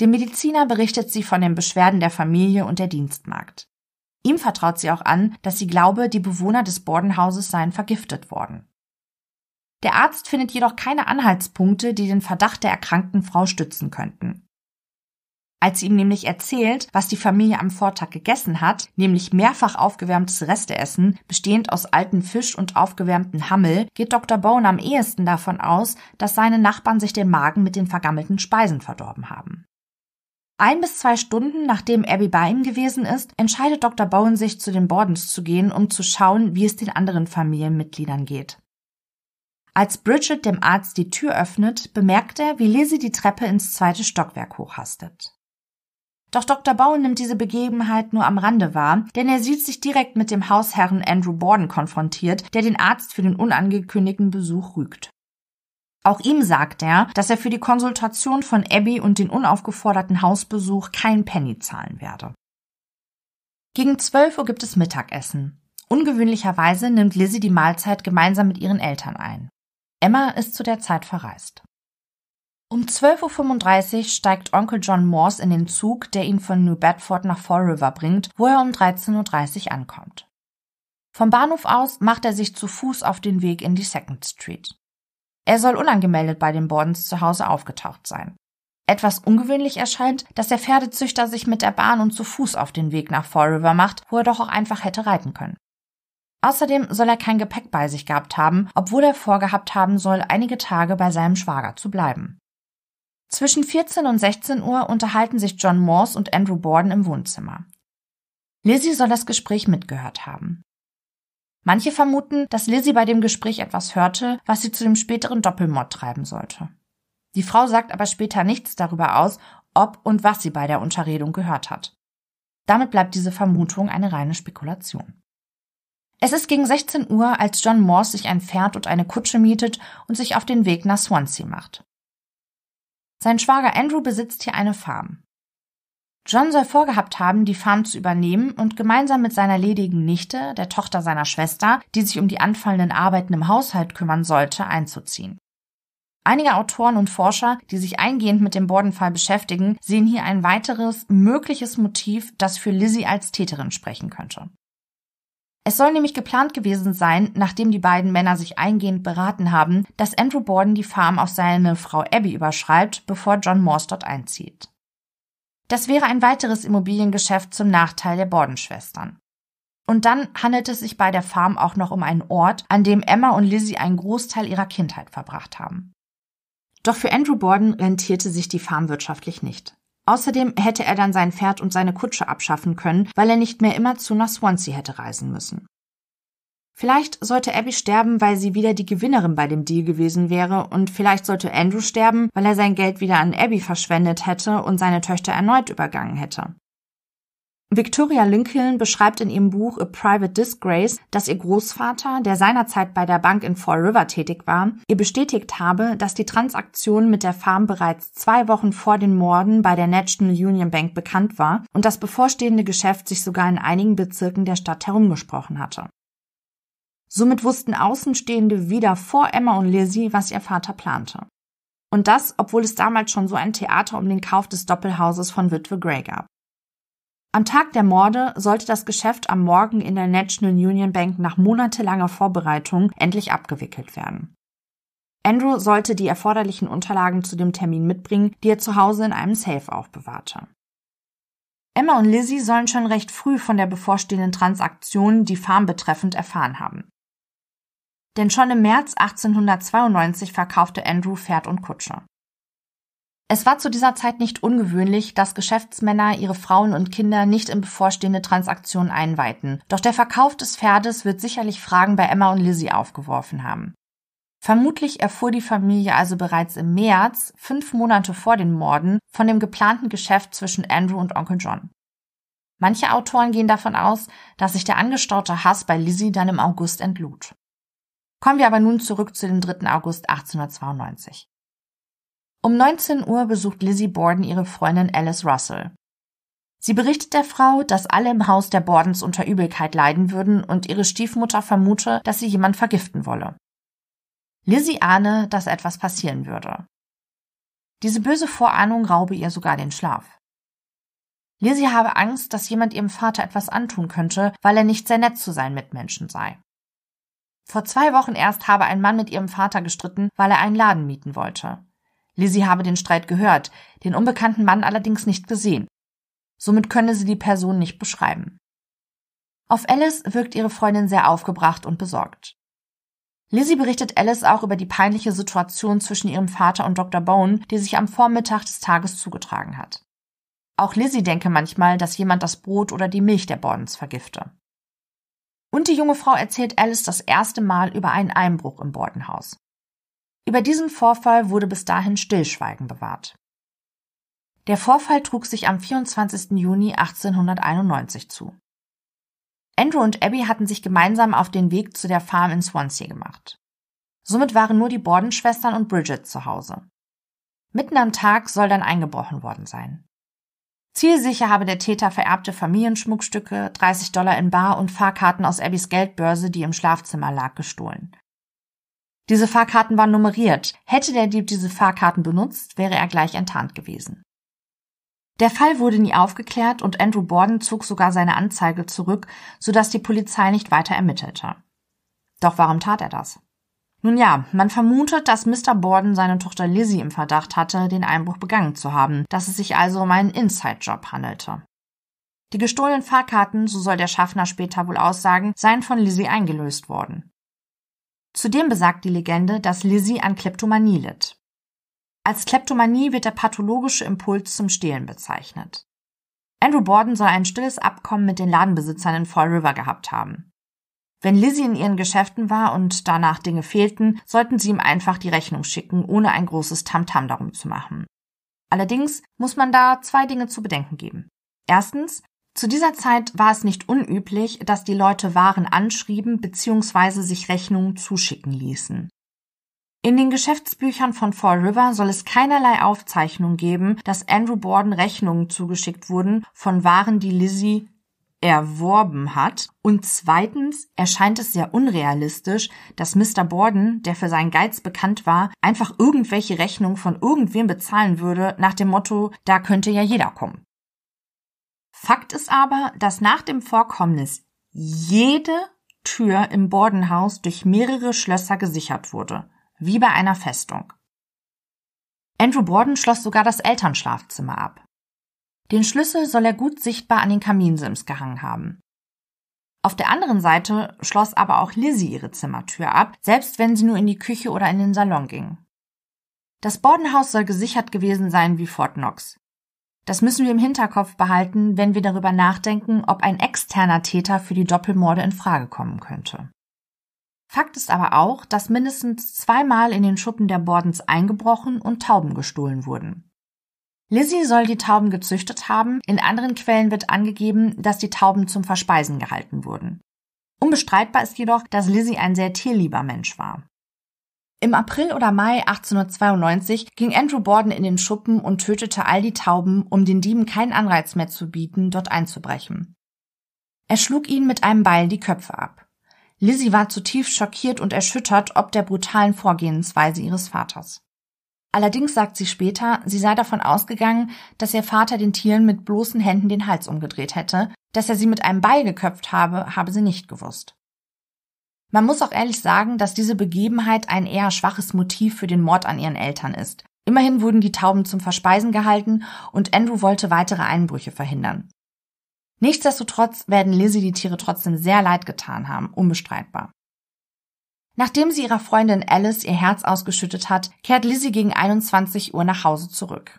Dem Mediziner berichtet sie von den Beschwerden der Familie und der Dienstmagd. Ihm vertraut sie auch an, dass sie glaube, die Bewohner des Bordenhauses seien vergiftet worden. Der Arzt findet jedoch keine Anhaltspunkte, die den Verdacht der erkrankten Frau stützen könnten. Als sie ihm nämlich erzählt, was die Familie am Vortag gegessen hat, nämlich mehrfach aufgewärmtes Resteessen, bestehend aus alten Fisch und aufgewärmten Hammel, geht Dr. Bone am ehesten davon aus, dass seine Nachbarn sich den Magen mit den vergammelten Speisen verdorben haben. Ein bis zwei Stunden nachdem Abby bei ihm gewesen ist, entscheidet Dr. Bowen sich zu den Bordens zu gehen, um zu schauen, wie es den anderen Familienmitgliedern geht. Als Bridget dem Arzt die Tür öffnet, bemerkt er, wie Lizzie die Treppe ins zweite Stockwerk hochhastet. Doch Dr. Bowen nimmt diese Begebenheit nur am Rande wahr, denn er sieht sich direkt mit dem Hausherrn Andrew Borden konfrontiert, der den Arzt für den unangekündigten Besuch rügt. Auch ihm sagt er, dass er für die Konsultation von Abby und den unaufgeforderten Hausbesuch kein Penny zahlen werde. Gegen 12 Uhr gibt es Mittagessen. Ungewöhnlicherweise nimmt Lizzie die Mahlzeit gemeinsam mit ihren Eltern ein. Emma ist zu der Zeit verreist. Um 12.35 Uhr steigt Onkel John Morse in den Zug, der ihn von New Bedford nach Fall River bringt, wo er um 13.30 Uhr ankommt. Vom Bahnhof aus macht er sich zu Fuß auf den Weg in die Second Street. Er soll unangemeldet bei den Bordens zu Hause aufgetaucht sein. Etwas ungewöhnlich erscheint, dass der Pferdezüchter sich mit der Bahn und zu Fuß auf den Weg nach Fall River macht, wo er doch auch einfach hätte reiten können. Außerdem soll er kein Gepäck bei sich gehabt haben, obwohl er vorgehabt haben soll, einige Tage bei seinem Schwager zu bleiben. Zwischen 14 und 16 Uhr unterhalten sich John Morse und Andrew Borden im Wohnzimmer. Lizzie soll das Gespräch mitgehört haben. Manche vermuten, dass Lizzie bei dem Gespräch etwas hörte, was sie zu dem späteren Doppelmord treiben sollte. Die Frau sagt aber später nichts darüber aus, ob und was sie bei der Unterredung gehört hat. Damit bleibt diese Vermutung eine reine Spekulation. Es ist gegen 16 Uhr, als John Morse sich ein Pferd und eine Kutsche mietet und sich auf den Weg nach Swansea macht. Sein Schwager Andrew besitzt hier eine Farm. John soll vorgehabt haben, die Farm zu übernehmen und gemeinsam mit seiner ledigen Nichte, der Tochter seiner Schwester, die sich um die anfallenden Arbeiten im Haushalt kümmern sollte, einzuziehen. Einige Autoren und Forscher, die sich eingehend mit dem Bordenfall beschäftigen, sehen hier ein weiteres mögliches Motiv, das für Lizzie als Täterin sprechen könnte. Es soll nämlich geplant gewesen sein, nachdem die beiden Männer sich eingehend beraten haben, dass Andrew Borden die Farm auf seine Frau Abby überschreibt, bevor John Morse dort einzieht. Das wäre ein weiteres Immobiliengeschäft zum Nachteil der Borden-Schwestern. Und dann handelt es sich bei der Farm auch noch um einen Ort, an dem Emma und Lizzie einen Großteil ihrer Kindheit verbracht haben. Doch für Andrew Borden rentierte sich die Farm wirtschaftlich nicht. Außerdem hätte er dann sein Pferd und seine Kutsche abschaffen können, weil er nicht mehr immerzu nach Swansea hätte reisen müssen. Vielleicht sollte Abby sterben, weil sie wieder die Gewinnerin bei dem Deal gewesen wäre, und vielleicht sollte Andrew sterben, weil er sein Geld wieder an Abby verschwendet hätte und seine Töchter erneut übergangen hätte. Victoria Lincoln beschreibt in ihrem Buch A Private Disgrace, dass ihr Großvater, der seinerzeit bei der Bank in Fall River tätig war, ihr bestätigt habe, dass die Transaktion mit der Farm bereits zwei Wochen vor den Morden bei der National Union Bank bekannt war und das bevorstehende Geschäft sich sogar in einigen Bezirken der Stadt herumgesprochen hatte. Somit wussten Außenstehende wieder vor Emma und Lizzie, was ihr Vater plante. Und das, obwohl es damals schon so ein Theater um den Kauf des Doppelhauses von Witwe Gray gab. Am Tag der Morde sollte das Geschäft am Morgen in der National Union Bank nach monatelanger Vorbereitung endlich abgewickelt werden. Andrew sollte die erforderlichen Unterlagen zu dem Termin mitbringen, die er zu Hause in einem Safe aufbewahrte. Emma und Lizzie sollen schon recht früh von der bevorstehenden Transaktion, die Farm betreffend, erfahren haben. Denn schon im März 1892 verkaufte Andrew Pferd und Kutsche. Es war zu dieser Zeit nicht ungewöhnlich, dass Geschäftsmänner ihre Frauen und Kinder nicht in bevorstehende Transaktionen einweihten. Doch der Verkauf des Pferdes wird sicherlich Fragen bei Emma und Lizzie aufgeworfen haben. Vermutlich erfuhr die Familie also bereits im März, fünf Monate vor den Morden, von dem geplanten Geschäft zwischen Andrew und Onkel John. Manche Autoren gehen davon aus, dass sich der angestaute Hass bei Lizzie dann im August entlud. Kommen wir aber nun zurück zu dem 3. August 1892. Um 19 Uhr besucht Lizzie Borden ihre Freundin Alice Russell. Sie berichtet der Frau, dass alle im Haus der Bordens unter Übelkeit leiden würden und ihre Stiefmutter vermute, dass sie jemand vergiften wolle. Lizzie ahne, dass etwas passieren würde. Diese böse Vorahnung raube ihr sogar den Schlaf. Lizzie habe Angst, dass jemand ihrem Vater etwas antun könnte, weil er nicht sehr nett zu seinen Mitmenschen sei. Vor zwei Wochen erst habe ein Mann mit ihrem Vater gestritten, weil er einen Laden mieten wollte. Lizzie habe den Streit gehört, den unbekannten Mann allerdings nicht gesehen. Somit könne sie die Person nicht beschreiben. Auf Alice wirkt ihre Freundin sehr aufgebracht und besorgt. Lizzie berichtet Alice auch über die peinliche Situation zwischen ihrem Vater und Dr. Bone, die sich am Vormittag des Tages zugetragen hat. Auch Lizzie denke manchmal, dass jemand das Brot oder die Milch der Bordens vergifte. Und die junge Frau erzählt Alice das erste Mal über einen Einbruch im Bordenhaus. Über diesen Vorfall wurde bis dahin Stillschweigen bewahrt. Der Vorfall trug sich am 24. Juni 1891 zu. Andrew und Abby hatten sich gemeinsam auf den Weg zu der Farm in Swansea gemacht. Somit waren nur die Bordenschwestern und Bridget zu Hause. Mitten am Tag soll dann eingebrochen worden sein. Zielsicher habe der Täter vererbte Familienschmuckstücke, 30 Dollar in Bar und Fahrkarten aus Abbys Geldbörse, die im Schlafzimmer lag, gestohlen. Diese Fahrkarten waren nummeriert. Hätte der Dieb diese Fahrkarten benutzt, wäre er gleich enttarnt gewesen. Der Fall wurde nie aufgeklärt und Andrew Borden zog sogar seine Anzeige zurück, sodass die Polizei nicht weiter ermittelte. Doch warum tat er das? Nun ja, man vermutet, dass Mr. Borden seine Tochter Lizzie im Verdacht hatte, den Einbruch begangen zu haben, dass es sich also um einen Inside-Job handelte. Die gestohlenen Fahrkarten, so soll der Schaffner später wohl aussagen, seien von Lizzie eingelöst worden. Zudem besagt die Legende, dass Lizzie an Kleptomanie litt. Als Kleptomanie wird der pathologische Impuls zum Stehlen bezeichnet. Andrew Borden soll ein stilles Abkommen mit den Ladenbesitzern in Fall River gehabt haben. Wenn Lizzie in ihren Geschäften war und danach Dinge fehlten, sollten sie ihm einfach die Rechnung schicken, ohne ein großes Tamtam -Tam darum zu machen. Allerdings muss man da zwei Dinge zu bedenken geben. Erstens, zu dieser Zeit war es nicht unüblich, dass die Leute Waren anschrieben bzw. sich Rechnungen zuschicken ließen. In den Geschäftsbüchern von Fall River soll es keinerlei Aufzeichnung geben, dass Andrew Borden Rechnungen zugeschickt wurden von Waren, die Lizzie erworben hat. Und zweitens erscheint es sehr unrealistisch, dass Mr. Borden, der für seinen Geiz bekannt war, einfach irgendwelche Rechnungen von irgendwem bezahlen würde, nach dem Motto, da könnte ja jeder kommen. Fakt ist aber, dass nach dem Vorkommnis jede Tür im Bordenhaus durch mehrere Schlösser gesichert wurde, wie bei einer Festung. Andrew Borden schloss sogar das Elternschlafzimmer ab. Den Schlüssel soll er gut sichtbar an den Kaminsims gehangen haben. Auf der anderen Seite schloss aber auch Lizzie ihre Zimmertür ab, selbst wenn sie nur in die Küche oder in den Salon ging. Das Bordenhaus soll gesichert gewesen sein wie Fort Knox. Das müssen wir im Hinterkopf behalten, wenn wir darüber nachdenken, ob ein externer Täter für die Doppelmorde in Frage kommen könnte. Fakt ist aber auch, dass mindestens zweimal in den Schuppen der Bordens eingebrochen und Tauben gestohlen wurden. Lizzie soll die Tauben gezüchtet haben, in anderen Quellen wird angegeben, dass die Tauben zum Verspeisen gehalten wurden. Unbestreitbar ist jedoch, dass Lizzie ein sehr tierlieber Mensch war. Im April oder Mai 1892 ging Andrew Borden in den Schuppen und tötete all die Tauben, um den Dieben keinen Anreiz mehr zu bieten, dort einzubrechen. Er schlug ihnen mit einem Beil die Köpfe ab. Lizzie war zutiefst schockiert und erschüttert ob der brutalen Vorgehensweise ihres Vaters. Allerdings sagt sie später, sie sei davon ausgegangen, dass ihr Vater den Tieren mit bloßen Händen den Hals umgedreht hätte, dass er sie mit einem Beil geköpft habe, habe sie nicht gewusst. Man muss auch ehrlich sagen, dass diese Begebenheit ein eher schwaches Motiv für den Mord an ihren Eltern ist. Immerhin wurden die Tauben zum Verspeisen gehalten und Andrew wollte weitere Einbrüche verhindern. Nichtsdestotrotz werden Lizzie die Tiere trotzdem sehr leid getan haben, unbestreitbar. Nachdem sie ihrer Freundin Alice ihr Herz ausgeschüttet hat, kehrt Lizzie gegen 21 Uhr nach Hause zurück.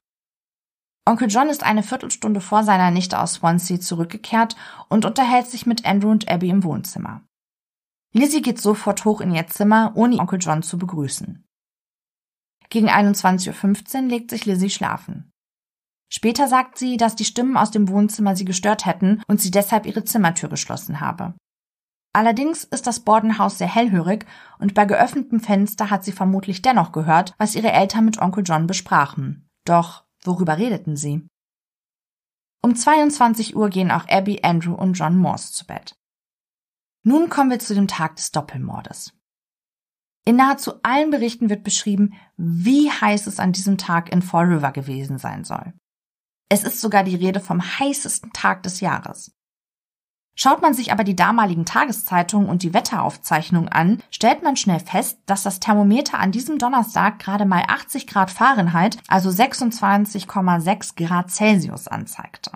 Onkel John ist eine Viertelstunde vor seiner Nichte aus Swansea zurückgekehrt und unterhält sich mit Andrew und Abby im Wohnzimmer. Lizzie geht sofort hoch in ihr Zimmer, ohne Onkel John zu begrüßen. Gegen 21.15 Uhr legt sich Lizzie schlafen. Später sagt sie, dass die Stimmen aus dem Wohnzimmer sie gestört hätten und sie deshalb ihre Zimmertür geschlossen habe. Allerdings ist das Bordenhaus sehr hellhörig und bei geöffnetem Fenster hat sie vermutlich dennoch gehört, was ihre Eltern mit Onkel John besprachen. Doch worüber redeten sie? Um 22 Uhr gehen auch Abby, Andrew und John Morse zu Bett. Nun kommen wir zu dem Tag des Doppelmordes. In nahezu allen Berichten wird beschrieben, wie heiß es an diesem Tag in Fall River gewesen sein soll. Es ist sogar die Rede vom heißesten Tag des Jahres. Schaut man sich aber die damaligen Tageszeitungen und die Wetteraufzeichnungen an, stellt man schnell fest, dass das Thermometer an diesem Donnerstag gerade mal 80 Grad Fahrenheit, also 26,6 Grad Celsius anzeigte.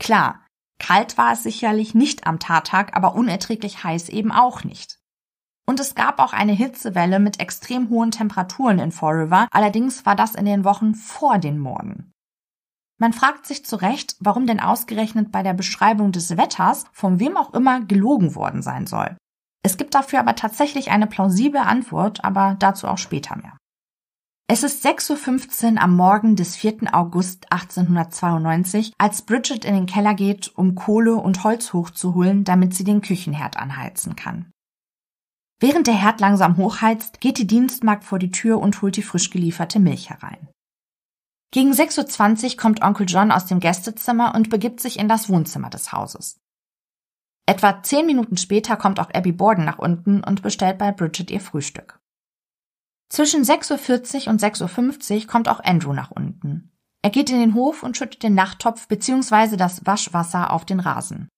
Klar, kalt war es sicherlich nicht am Tattag, aber unerträglich heiß eben auch nicht. Und es gab auch eine Hitzewelle mit extrem hohen Temperaturen in Fall River, allerdings war das in den Wochen vor den Morden. Man fragt sich zu Recht, warum denn ausgerechnet bei der Beschreibung des Wetters von wem auch immer gelogen worden sein soll. Es gibt dafür aber tatsächlich eine plausible Antwort, aber dazu auch später mehr. Es ist 6.15 Uhr am Morgen des 4. August 1892, als Bridget in den Keller geht, um Kohle und Holz hochzuholen, damit sie den Küchenherd anheizen kann. Während der Herd langsam hochheizt, geht die Dienstmagd vor die Tür und holt die frisch gelieferte Milch herein. Gegen 6.20 Uhr kommt Onkel John aus dem Gästezimmer und begibt sich in das Wohnzimmer des Hauses. Etwa zehn Minuten später kommt auch Abby Borden nach unten und bestellt bei Bridget ihr Frühstück. Zwischen 6.40 Uhr und 6.50 Uhr kommt auch Andrew nach unten. Er geht in den Hof und schüttet den Nachttopf bzw. das Waschwasser auf den Rasen.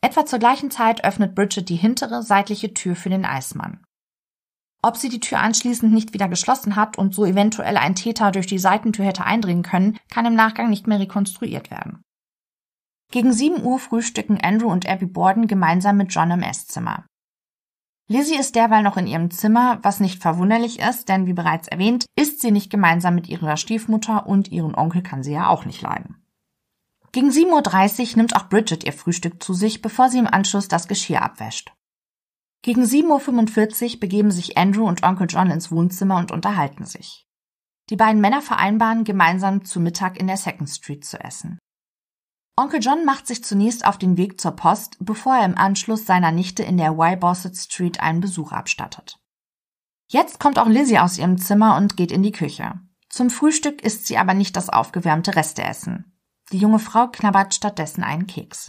Etwa zur gleichen Zeit öffnet Bridget die hintere seitliche Tür für den Eismann. Ob sie die Tür anschließend nicht wieder geschlossen hat und so eventuell ein Täter durch die Seitentür hätte eindringen können, kann im Nachgang nicht mehr rekonstruiert werden. Gegen 7 Uhr frühstücken Andrew und Abby Borden gemeinsam mit John im Esszimmer. Lizzie ist derweil noch in ihrem Zimmer, was nicht verwunderlich ist, denn wie bereits erwähnt, ist sie nicht gemeinsam mit ihrer Stiefmutter und ihren Onkel kann sie ja auch nicht leiden. Gegen 7.30 Uhr nimmt auch Bridget ihr Frühstück zu sich, bevor sie im Anschluss das Geschirr abwäscht. Gegen 7.45 Uhr begeben sich Andrew und Onkel John ins Wohnzimmer und unterhalten sich. Die beiden Männer vereinbaren, gemeinsam zu Mittag in der Second Street zu essen. Onkel John macht sich zunächst auf den Weg zur Post, bevor er im Anschluss seiner Nichte in der Y Bossett Street einen Besuch abstattet. Jetzt kommt auch Lizzie aus ihrem Zimmer und geht in die Küche. Zum Frühstück isst sie aber nicht das aufgewärmte Resteessen. Die junge Frau knabbert stattdessen einen Keks.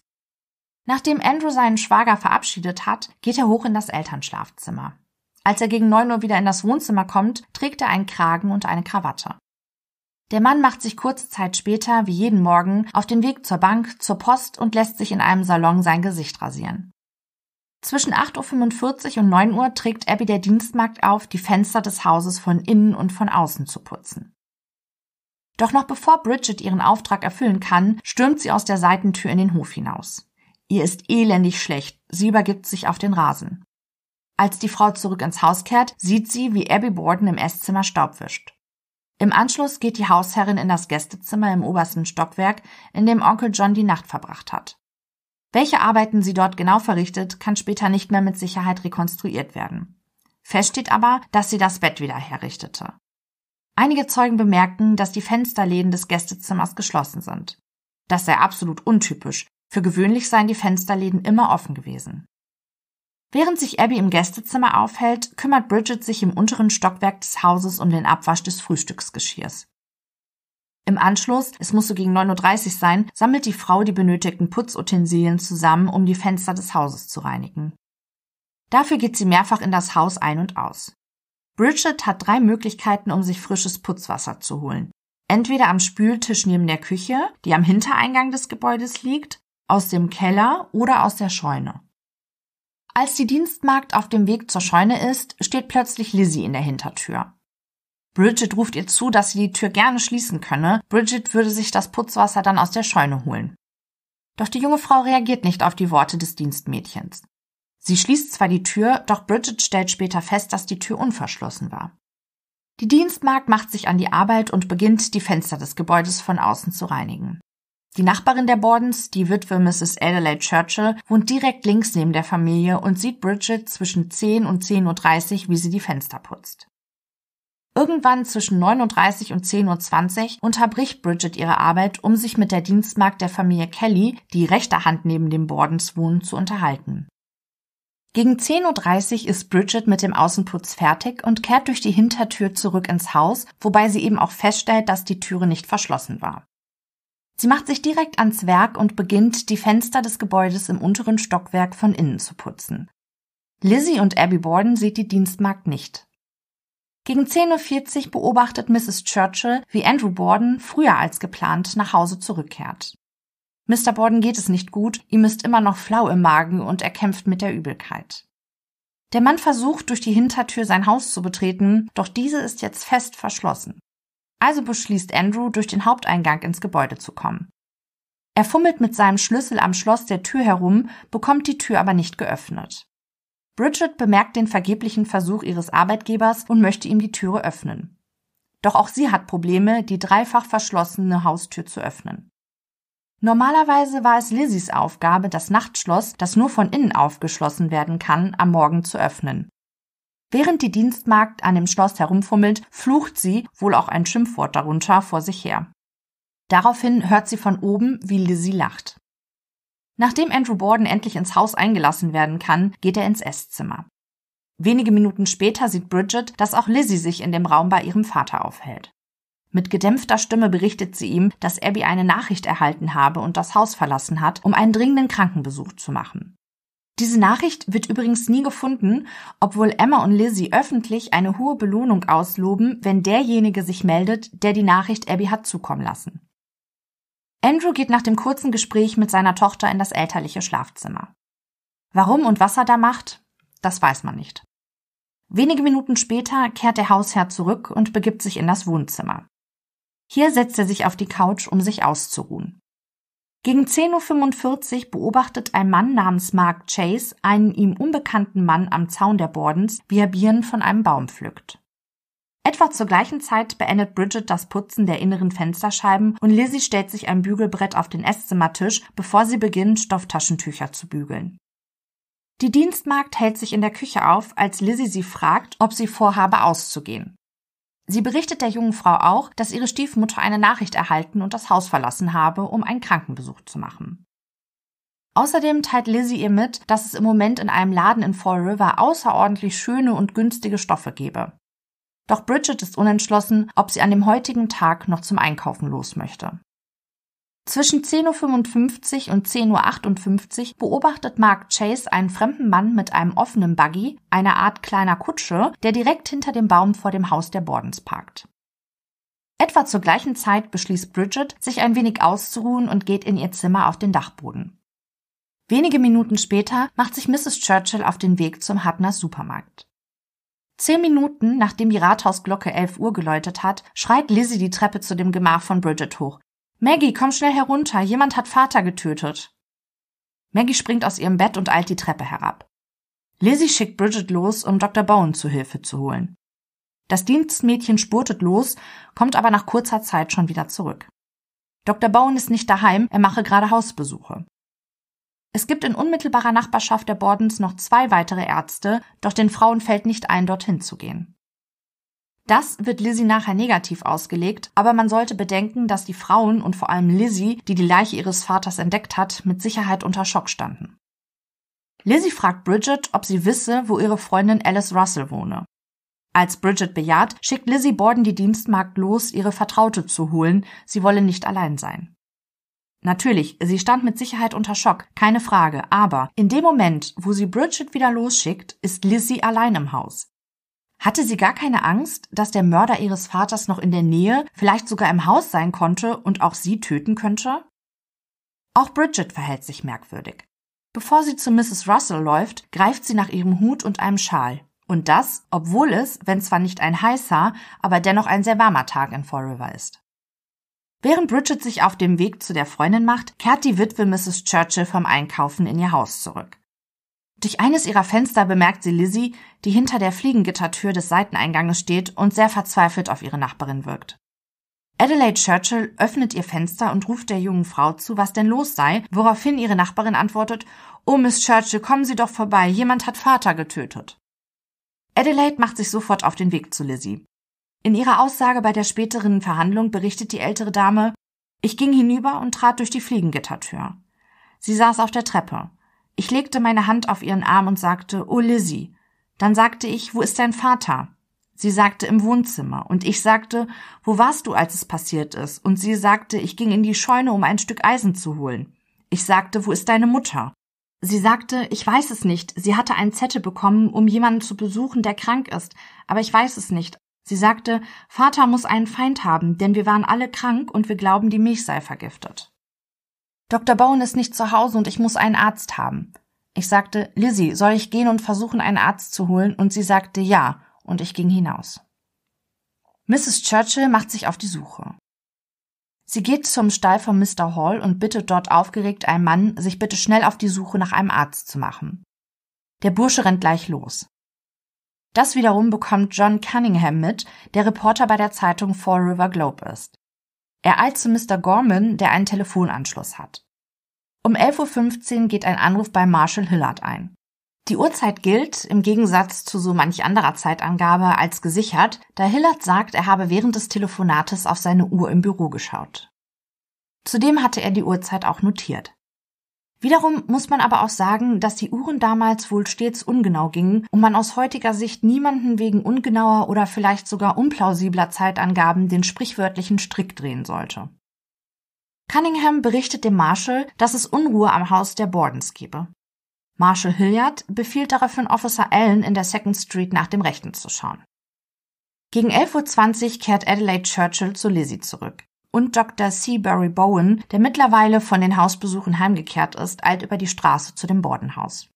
Nachdem Andrew seinen Schwager verabschiedet hat, geht er hoch in das Elternschlafzimmer. Als er gegen neun Uhr wieder in das Wohnzimmer kommt, trägt er einen Kragen und eine Krawatte. Der Mann macht sich kurze Zeit später, wie jeden Morgen, auf den Weg zur Bank, zur Post und lässt sich in einem Salon sein Gesicht rasieren. Zwischen 8.45 Uhr und 9 Uhr trägt Abby der Dienstmarkt auf, die Fenster des Hauses von innen und von außen zu putzen. Doch noch bevor Bridget ihren Auftrag erfüllen kann, stürmt sie aus der Seitentür in den Hof hinaus. Ihr ist elendig schlecht. Sie übergibt sich auf den Rasen. Als die Frau zurück ins Haus kehrt, sieht sie, wie Abby Borden im Esszimmer Staub wischt. Im Anschluss geht die Hausherrin in das Gästezimmer im obersten Stockwerk, in dem Onkel John die Nacht verbracht hat. Welche Arbeiten sie dort genau verrichtet, kann später nicht mehr mit Sicherheit rekonstruiert werden. Fest steht aber, dass sie das Bett wieder herrichtete. Einige Zeugen bemerken, dass die Fensterläden des Gästezimmers geschlossen sind. Das sei absolut untypisch, für gewöhnlich seien die Fensterläden immer offen gewesen. Während sich Abby im Gästezimmer aufhält, kümmert Bridget sich im unteren Stockwerk des Hauses um den Abwasch des Frühstücksgeschirrs. Im Anschluss, es muss so gegen 9.30 Uhr sein, sammelt die Frau die benötigten Putzutensilien zusammen, um die Fenster des Hauses zu reinigen. Dafür geht sie mehrfach in das Haus ein und aus. Bridget hat drei Möglichkeiten, um sich frisches Putzwasser zu holen. Entweder am Spültisch neben der Küche, die am Hintereingang des Gebäudes liegt, aus dem Keller oder aus der Scheune. Als die Dienstmagd auf dem Weg zur Scheune ist, steht plötzlich Lizzie in der Hintertür. Bridget ruft ihr zu, dass sie die Tür gerne schließen könne. Bridget würde sich das Putzwasser dann aus der Scheune holen. Doch die junge Frau reagiert nicht auf die Worte des Dienstmädchens. Sie schließt zwar die Tür, doch Bridget stellt später fest, dass die Tür unverschlossen war. Die Dienstmagd macht sich an die Arbeit und beginnt, die Fenster des Gebäudes von außen zu reinigen. Die Nachbarin der Bordens, die Witwe Mrs. Adelaide Churchill, wohnt direkt links neben der Familie und sieht Bridget zwischen 10 und 10.30 Uhr, wie sie die Fenster putzt. Irgendwann zwischen 9.30 und 10.20 Uhr unterbricht Bridget ihre Arbeit, um sich mit der Dienstmagd der Familie Kelly, die rechter Hand neben dem Bordens wohnen, zu unterhalten. Gegen 10.30 Uhr ist Bridget mit dem Außenputz fertig und kehrt durch die Hintertür zurück ins Haus, wobei sie eben auch feststellt, dass die Türe nicht verschlossen war. Sie macht sich direkt ans Werk und beginnt, die Fenster des Gebäudes im unteren Stockwerk von innen zu putzen. Lizzie und Abby Borden sieht die Dienstmagd nicht. Gegen 10.40 Uhr beobachtet Mrs. Churchill, wie Andrew Borden früher als geplant nach Hause zurückkehrt. Mr. Borden geht es nicht gut, ihm ist immer noch flau im Magen und er kämpft mit der Übelkeit. Der Mann versucht, durch die Hintertür sein Haus zu betreten, doch diese ist jetzt fest verschlossen. Also beschließt Andrew, durch den Haupteingang ins Gebäude zu kommen. Er fummelt mit seinem Schlüssel am Schloss der Tür herum, bekommt die Tür aber nicht geöffnet. Bridget bemerkt den vergeblichen Versuch ihres Arbeitgebers und möchte ihm die Türe öffnen. Doch auch sie hat Probleme, die dreifach verschlossene Haustür zu öffnen. Normalerweise war es Lizzies Aufgabe, das Nachtschloss, das nur von innen aufgeschlossen werden kann, am Morgen zu öffnen. Während die Dienstmagd an dem Schloss herumfummelt, flucht sie, wohl auch ein Schimpfwort darunter, vor sich her. Daraufhin hört sie von oben, wie Lizzie lacht. Nachdem Andrew Borden endlich ins Haus eingelassen werden kann, geht er ins Esszimmer. Wenige Minuten später sieht Bridget, dass auch Lizzie sich in dem Raum bei ihrem Vater aufhält. Mit gedämpfter Stimme berichtet sie ihm, dass Abby eine Nachricht erhalten habe und das Haus verlassen hat, um einen dringenden Krankenbesuch zu machen. Diese Nachricht wird übrigens nie gefunden, obwohl Emma und Lizzie öffentlich eine hohe Belohnung ausloben, wenn derjenige sich meldet, der die Nachricht Abby hat zukommen lassen. Andrew geht nach dem kurzen Gespräch mit seiner Tochter in das elterliche Schlafzimmer. Warum und was er da macht, das weiß man nicht. Wenige Minuten später kehrt der Hausherr zurück und begibt sich in das Wohnzimmer. Hier setzt er sich auf die Couch, um sich auszuruhen. Gegen 10.45 Uhr beobachtet ein Mann namens Mark Chase einen ihm unbekannten Mann am Zaun der Bordens, wie er Birnen von einem Baum pflückt. Etwa zur gleichen Zeit beendet Bridget das Putzen der inneren Fensterscheiben und Lizzie stellt sich ein Bügelbrett auf den Esszimmertisch, bevor sie beginnt, Stofftaschentücher zu bügeln. Die Dienstmagd hält sich in der Küche auf, als Lizzie sie fragt, ob sie vorhabe auszugehen. Sie berichtet der jungen Frau auch, dass ihre Stiefmutter eine Nachricht erhalten und das Haus verlassen habe, um einen Krankenbesuch zu machen. Außerdem teilt Lizzie ihr mit, dass es im Moment in einem Laden in Fall River außerordentlich schöne und günstige Stoffe gebe. Doch Bridget ist unentschlossen, ob sie an dem heutigen Tag noch zum Einkaufen los möchte. Zwischen 10.55 Uhr und 10.58 Uhr beobachtet Mark Chase einen fremden Mann mit einem offenen Buggy, einer Art kleiner Kutsche, der direkt hinter dem Baum vor dem Haus der Bordens parkt. Etwa zur gleichen Zeit beschließt Bridget, sich ein wenig auszuruhen und geht in ihr Zimmer auf den Dachboden. Wenige Minuten später macht sich Mrs. Churchill auf den Weg zum Hutners Supermarkt. Zehn Minuten, nachdem die Rathausglocke elf Uhr geläutet hat, schreit Lizzie die Treppe zu dem Gemach von Bridget hoch. Maggie, komm schnell herunter, jemand hat Vater getötet. Maggie springt aus ihrem Bett und eilt die Treppe herab. Lizzie schickt Bridget los, um Dr. Bowen zu Hilfe zu holen. Das Dienstmädchen spurtet los, kommt aber nach kurzer Zeit schon wieder zurück. Dr. Bowen ist nicht daheim, er mache gerade Hausbesuche. Es gibt in unmittelbarer Nachbarschaft der Bordens noch zwei weitere Ärzte, doch den Frauen fällt nicht ein, dorthin zu gehen. Das wird Lizzie nachher negativ ausgelegt, aber man sollte bedenken, dass die Frauen und vor allem Lizzie, die die Leiche ihres Vaters entdeckt hat, mit Sicherheit unter Schock standen. Lizzie fragt Bridget, ob sie wisse, wo ihre Freundin Alice Russell wohne. Als Bridget bejaht, schickt Lizzie Borden die Dienstmagd los, ihre Vertraute zu holen, sie wolle nicht allein sein. Natürlich, sie stand mit Sicherheit unter Schock, keine Frage, aber in dem Moment, wo sie Bridget wieder losschickt, ist Lizzie allein im Haus. Hatte sie gar keine Angst, dass der Mörder ihres Vaters noch in der Nähe, vielleicht sogar im Haus sein konnte und auch sie töten könnte? Auch Bridget verhält sich merkwürdig. Bevor sie zu Mrs. Russell läuft, greift sie nach ihrem Hut und einem Schal. Und das, obwohl es, wenn zwar nicht ein heißer, aber dennoch ein sehr warmer Tag in Fall River ist. Während Bridget sich auf dem Weg zu der Freundin macht, kehrt die Witwe Mrs. Churchill vom Einkaufen in ihr Haus zurück. Durch eines ihrer Fenster bemerkt sie Lizzie, die hinter der Fliegengittertür des Seiteneinganges steht und sehr verzweifelt auf ihre Nachbarin wirkt. Adelaide Churchill öffnet ihr Fenster und ruft der jungen Frau zu, was denn los sei, woraufhin ihre Nachbarin antwortet, Oh, Miss Churchill, kommen Sie doch vorbei, jemand hat Vater getötet. Adelaide macht sich sofort auf den Weg zu Lizzie. In ihrer Aussage bei der späteren Verhandlung berichtet die ältere Dame, ich ging hinüber und trat durch die Fliegengittertür. Sie saß auf der Treppe. Ich legte meine Hand auf ihren Arm und sagte, oh Lizzie. Dann sagte ich, wo ist dein Vater? Sie sagte im Wohnzimmer. Und ich sagte, wo warst du, als es passiert ist? Und sie sagte, ich ging in die Scheune, um ein Stück Eisen zu holen. Ich sagte, wo ist deine Mutter? Sie sagte, ich weiß es nicht. Sie hatte einen Zettel bekommen, um jemanden zu besuchen, der krank ist. Aber ich weiß es nicht. Sie sagte, Vater muss einen Feind haben, denn wir waren alle krank und wir glauben, die Milch sei vergiftet. Dr. Bowen ist nicht zu Hause und ich muss einen Arzt haben. Ich sagte, Lizzie, soll ich gehen und versuchen, einen Arzt zu holen? Und sie sagte ja, und ich ging hinaus. Mrs. Churchill macht sich auf die Suche. Sie geht zum Stall von Mr. Hall und bittet dort aufgeregt einen Mann, sich bitte schnell auf die Suche nach einem Arzt zu machen. Der Bursche rennt gleich los. Das wiederum bekommt John Cunningham mit, der Reporter bei der Zeitung Fall River Globe ist. Er eilt zu Mr. Gorman, der einen Telefonanschluss hat. Um 11.15 Uhr geht ein Anruf bei Marshall Hillard ein. Die Uhrzeit gilt, im Gegensatz zu so manch anderer Zeitangabe, als gesichert, da Hillard sagt, er habe während des Telefonates auf seine Uhr im Büro geschaut. Zudem hatte er die Uhrzeit auch notiert. Wiederum muss man aber auch sagen, dass die Uhren damals wohl stets ungenau gingen und man aus heutiger Sicht niemanden wegen ungenauer oder vielleicht sogar unplausibler Zeitangaben den sprichwörtlichen Strick drehen sollte. Cunningham berichtet dem Marshal, dass es Unruhe am Haus der Bordens gebe. Marshal Hilliard befiehlt daraufhin Officer Allen in der Second Street nach dem Rechten zu schauen. Gegen 11.20 Uhr kehrt Adelaide Churchill zu Lizzie zurück. Und Dr. Seabury Bowen, der mittlerweile von den Hausbesuchen heimgekehrt ist, eilt über die Straße zu dem Bordenhaus.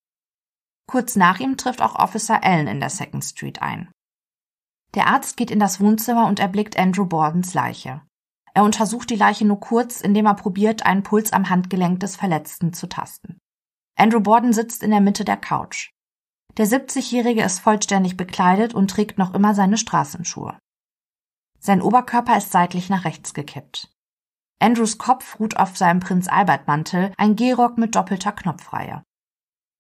Kurz nach ihm trifft auch Officer Allen in der Second Street ein. Der Arzt geht in das Wohnzimmer und erblickt Andrew Bordens Leiche. Er untersucht die Leiche nur kurz, indem er probiert, einen Puls am Handgelenk des Verletzten zu tasten. Andrew Borden sitzt in der Mitte der Couch. Der 70-Jährige ist vollständig bekleidet und trägt noch immer seine Straßenschuhe. Sein Oberkörper ist seitlich nach rechts gekippt. Andrews Kopf ruht auf seinem Prinz Albert Mantel, ein Gehrock mit doppelter Knopfreihe.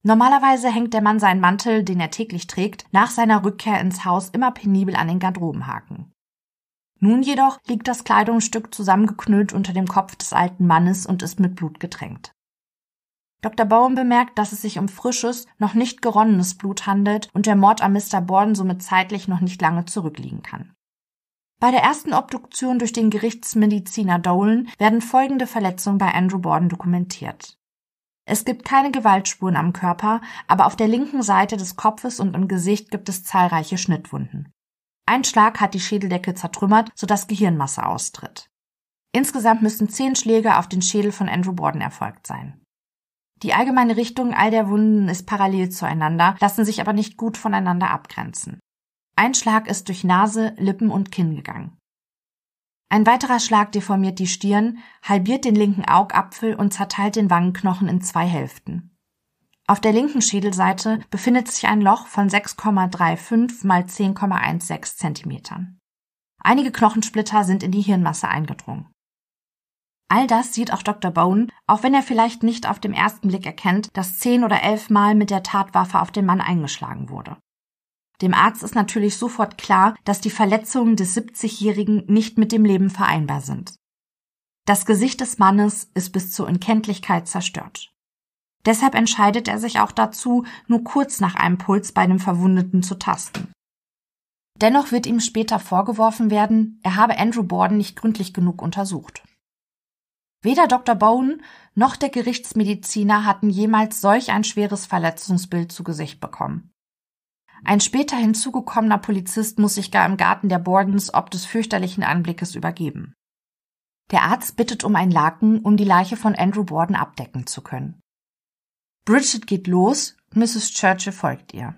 Normalerweise hängt der Mann seinen Mantel, den er täglich trägt, nach seiner Rückkehr ins Haus immer penibel an den Garderobenhaken. Nun jedoch liegt das Kleidungsstück zusammengeknüllt unter dem Kopf des alten Mannes und ist mit Blut getränkt. Dr. Bowen bemerkt, dass es sich um frisches, noch nicht geronnenes Blut handelt und der Mord an Mr. Borden somit zeitlich noch nicht lange zurückliegen kann. Bei der ersten Obduktion durch den Gerichtsmediziner Dolan werden folgende Verletzungen bei Andrew Borden dokumentiert. Es gibt keine Gewaltspuren am Körper, aber auf der linken Seite des Kopfes und im Gesicht gibt es zahlreiche Schnittwunden. Ein Schlag hat die Schädeldecke zertrümmert, sodass Gehirnmasse austritt. Insgesamt müssen zehn Schläge auf den Schädel von Andrew Borden erfolgt sein. Die allgemeine Richtung all der Wunden ist parallel zueinander, lassen sich aber nicht gut voneinander abgrenzen. Ein Schlag ist durch Nase, Lippen und Kinn gegangen. Ein weiterer Schlag deformiert die Stirn, halbiert den linken Augapfel und zerteilt den Wangenknochen in zwei Hälften. Auf der linken Schädelseite befindet sich ein Loch von 6,35 mal 10,16 Zentimetern. Einige Knochensplitter sind in die Hirnmasse eingedrungen. All das sieht auch Dr. Bone, auch wenn er vielleicht nicht auf dem ersten Blick erkennt, dass zehn oder elf Mal mit der Tatwaffe auf den Mann eingeschlagen wurde. Dem Arzt ist natürlich sofort klar, dass die Verletzungen des 70-Jährigen nicht mit dem Leben vereinbar sind. Das Gesicht des Mannes ist bis zur Unkenntlichkeit zerstört. Deshalb entscheidet er sich auch dazu, nur kurz nach einem Puls bei dem Verwundeten zu tasten. Dennoch wird ihm später vorgeworfen werden, er habe Andrew Borden nicht gründlich genug untersucht. Weder Dr. Bowen noch der Gerichtsmediziner hatten jemals solch ein schweres Verletzungsbild zu Gesicht bekommen. Ein später hinzugekommener Polizist muss sich gar im Garten der Bordens ob des fürchterlichen Anblickes übergeben. Der Arzt bittet um ein Laken, um die Leiche von Andrew Borden abdecken zu können. Bridget geht los, Mrs. Churchill folgt ihr.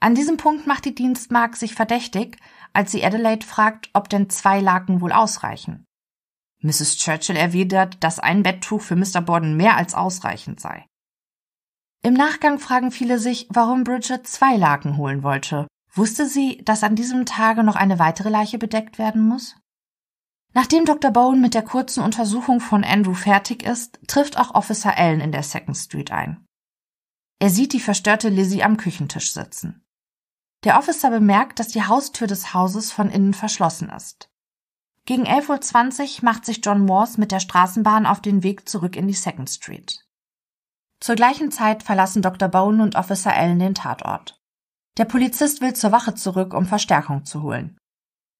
An diesem Punkt macht die Dienstmagd sich verdächtig, als sie Adelaide fragt, ob denn zwei Laken wohl ausreichen. Mrs. Churchill erwidert, dass ein Betttuch für Mr. Borden mehr als ausreichend sei. Im Nachgang fragen viele sich, warum Bridget zwei Laken holen wollte. Wusste sie, dass an diesem Tage noch eine weitere Leiche bedeckt werden muss? Nachdem Dr. Bowen mit der kurzen Untersuchung von Andrew fertig ist, trifft auch Officer Allen in der Second Street ein. Er sieht die verstörte Lizzie am Küchentisch sitzen. Der Officer bemerkt, dass die Haustür des Hauses von innen verschlossen ist. Gegen 11.20 Uhr macht sich John Morse mit der Straßenbahn auf den Weg zurück in die Second Street. Zur gleichen Zeit verlassen Dr. Bowen und Officer Allen den Tatort. Der Polizist will zur Wache zurück, um Verstärkung zu holen.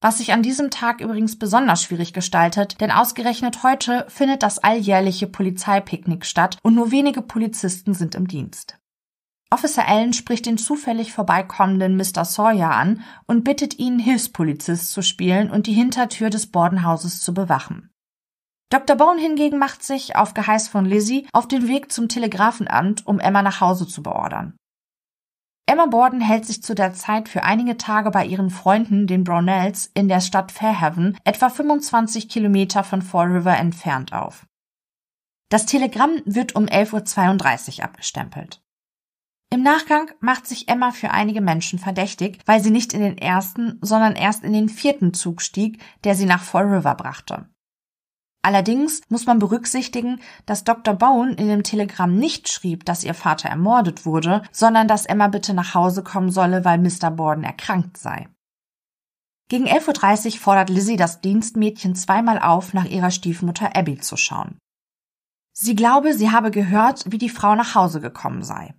Was sich an diesem Tag übrigens besonders schwierig gestaltet, denn ausgerechnet heute findet das alljährliche Polizeipicknick statt und nur wenige Polizisten sind im Dienst. Officer Allen spricht den zufällig vorbeikommenden Mr. Sawyer an und bittet ihn, Hilfspolizist zu spielen und die Hintertür des Bordenhauses zu bewachen. Dr. Bone hingegen macht sich, auf Geheiß von Lizzie, auf den Weg zum Telegrafenamt, um Emma nach Hause zu beordern. Emma Borden hält sich zu der Zeit für einige Tage bei ihren Freunden, den Brownells, in der Stadt Fairhaven, etwa 25 Kilometer von Fall River entfernt auf. Das Telegramm wird um 11.32 Uhr abgestempelt. Im Nachgang macht sich Emma für einige Menschen verdächtig, weil sie nicht in den ersten, sondern erst in den vierten Zug stieg, der sie nach Fall River brachte. Allerdings muss man berücksichtigen, dass Dr. Bowen in dem Telegramm nicht schrieb, dass ihr Vater ermordet wurde, sondern dass Emma bitte nach Hause kommen solle, weil Mr. Borden erkrankt sei. Gegen 11.30 Uhr fordert Lizzie das Dienstmädchen zweimal auf, nach ihrer Stiefmutter Abby zu schauen. Sie glaube, sie habe gehört, wie die Frau nach Hause gekommen sei.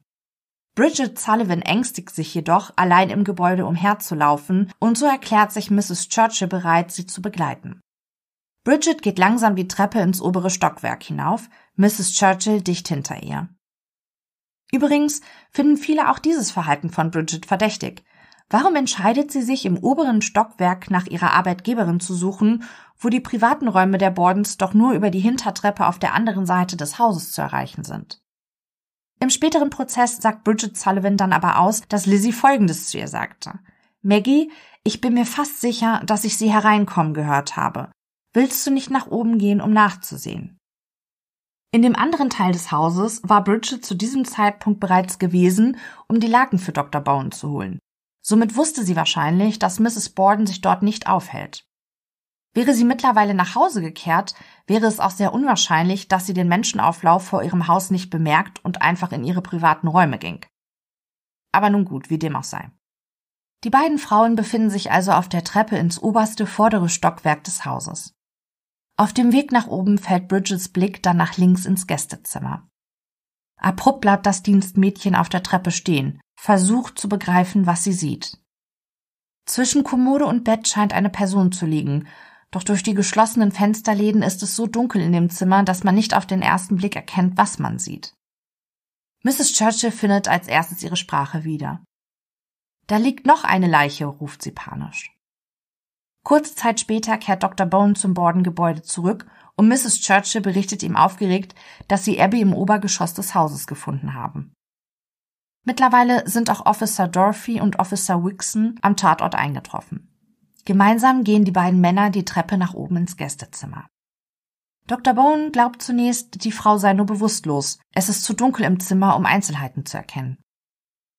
Bridget Sullivan ängstigt sich jedoch, allein im Gebäude umherzulaufen, und so erklärt sich Mrs. Churchill bereit, sie zu begleiten. Bridget geht langsam die Treppe ins obere Stockwerk hinauf, Mrs. Churchill dicht hinter ihr. Übrigens finden viele auch dieses Verhalten von Bridget verdächtig. Warum entscheidet sie sich im oberen Stockwerk nach ihrer Arbeitgeberin zu suchen, wo die privaten Räume der Bordens doch nur über die Hintertreppe auf der anderen Seite des Hauses zu erreichen sind? Im späteren Prozess sagt Bridget Sullivan dann aber aus, dass Lizzie Folgendes zu ihr sagte. Maggie, ich bin mir fast sicher, dass ich sie hereinkommen gehört habe. Willst du nicht nach oben gehen, um nachzusehen? In dem anderen Teil des Hauses war Bridget zu diesem Zeitpunkt bereits gewesen, um die Laken für Dr. Bowen zu holen. Somit wusste sie wahrscheinlich, dass Mrs. Borden sich dort nicht aufhält. Wäre sie mittlerweile nach Hause gekehrt, wäre es auch sehr unwahrscheinlich, dass sie den Menschenauflauf vor ihrem Haus nicht bemerkt und einfach in ihre privaten Räume ging. Aber nun gut, wie dem auch sei. Die beiden Frauen befinden sich also auf der Treppe ins oberste vordere Stockwerk des Hauses. Auf dem Weg nach oben fällt Bridgets Blick dann nach links ins Gästezimmer. Abrupt bleibt das Dienstmädchen auf der Treppe stehen, versucht zu begreifen, was sie sieht. Zwischen Kommode und Bett scheint eine Person zu liegen, doch durch die geschlossenen Fensterläden ist es so dunkel in dem Zimmer, dass man nicht auf den ersten Blick erkennt, was man sieht. Mrs. Churchill findet als erstes ihre Sprache wieder. Da liegt noch eine Leiche, ruft sie panisch. Kurze Zeit später kehrt Dr. Bone zum Borden-Gebäude zurück und Mrs. Churchill berichtet ihm aufgeregt, dass sie Abby im Obergeschoss des Hauses gefunden haben. Mittlerweile sind auch Officer Dorothy und Officer Wixon am Tatort eingetroffen. Gemeinsam gehen die beiden Männer die Treppe nach oben ins Gästezimmer. Dr. Bone glaubt zunächst, die Frau sei nur bewusstlos. Es ist zu dunkel im Zimmer, um Einzelheiten zu erkennen.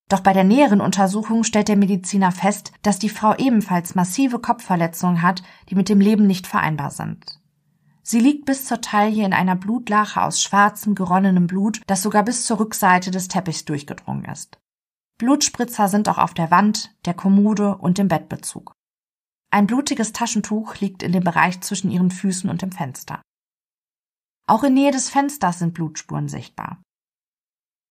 Doch bei der näheren Untersuchung stellt der Mediziner fest, dass die Frau ebenfalls massive Kopfverletzungen hat, die mit dem Leben nicht vereinbar sind. Sie liegt bis zur Taille in einer Blutlache aus schwarzem, geronnenem Blut, das sogar bis zur Rückseite des Teppichs durchgedrungen ist. Blutspritzer sind auch auf der Wand, der Kommode und dem Bettbezug. Ein blutiges Taschentuch liegt in dem Bereich zwischen ihren Füßen und dem Fenster. Auch in Nähe des Fensters sind Blutspuren sichtbar.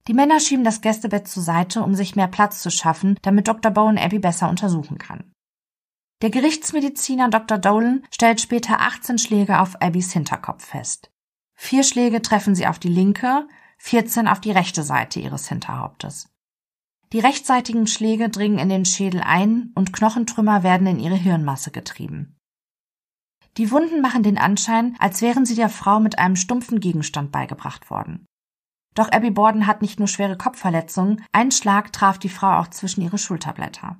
Die Männer schieben das Gästebett zur Seite, um sich mehr Platz zu schaffen, damit Dr. Bowen Abby besser untersuchen kann. Der Gerichtsmediziner Dr. Dolan stellt später 18 Schläge auf Abbys Hinterkopf fest. Vier Schläge treffen sie auf die linke, 14 auf die rechte Seite ihres Hinterhauptes. Die rechtsseitigen Schläge dringen in den Schädel ein und Knochentrümmer werden in ihre Hirnmasse getrieben. Die Wunden machen den Anschein, als wären sie der Frau mit einem stumpfen Gegenstand beigebracht worden. Doch Abby Borden hat nicht nur schwere Kopfverletzungen, ein Schlag traf die Frau auch zwischen ihre Schulterblätter.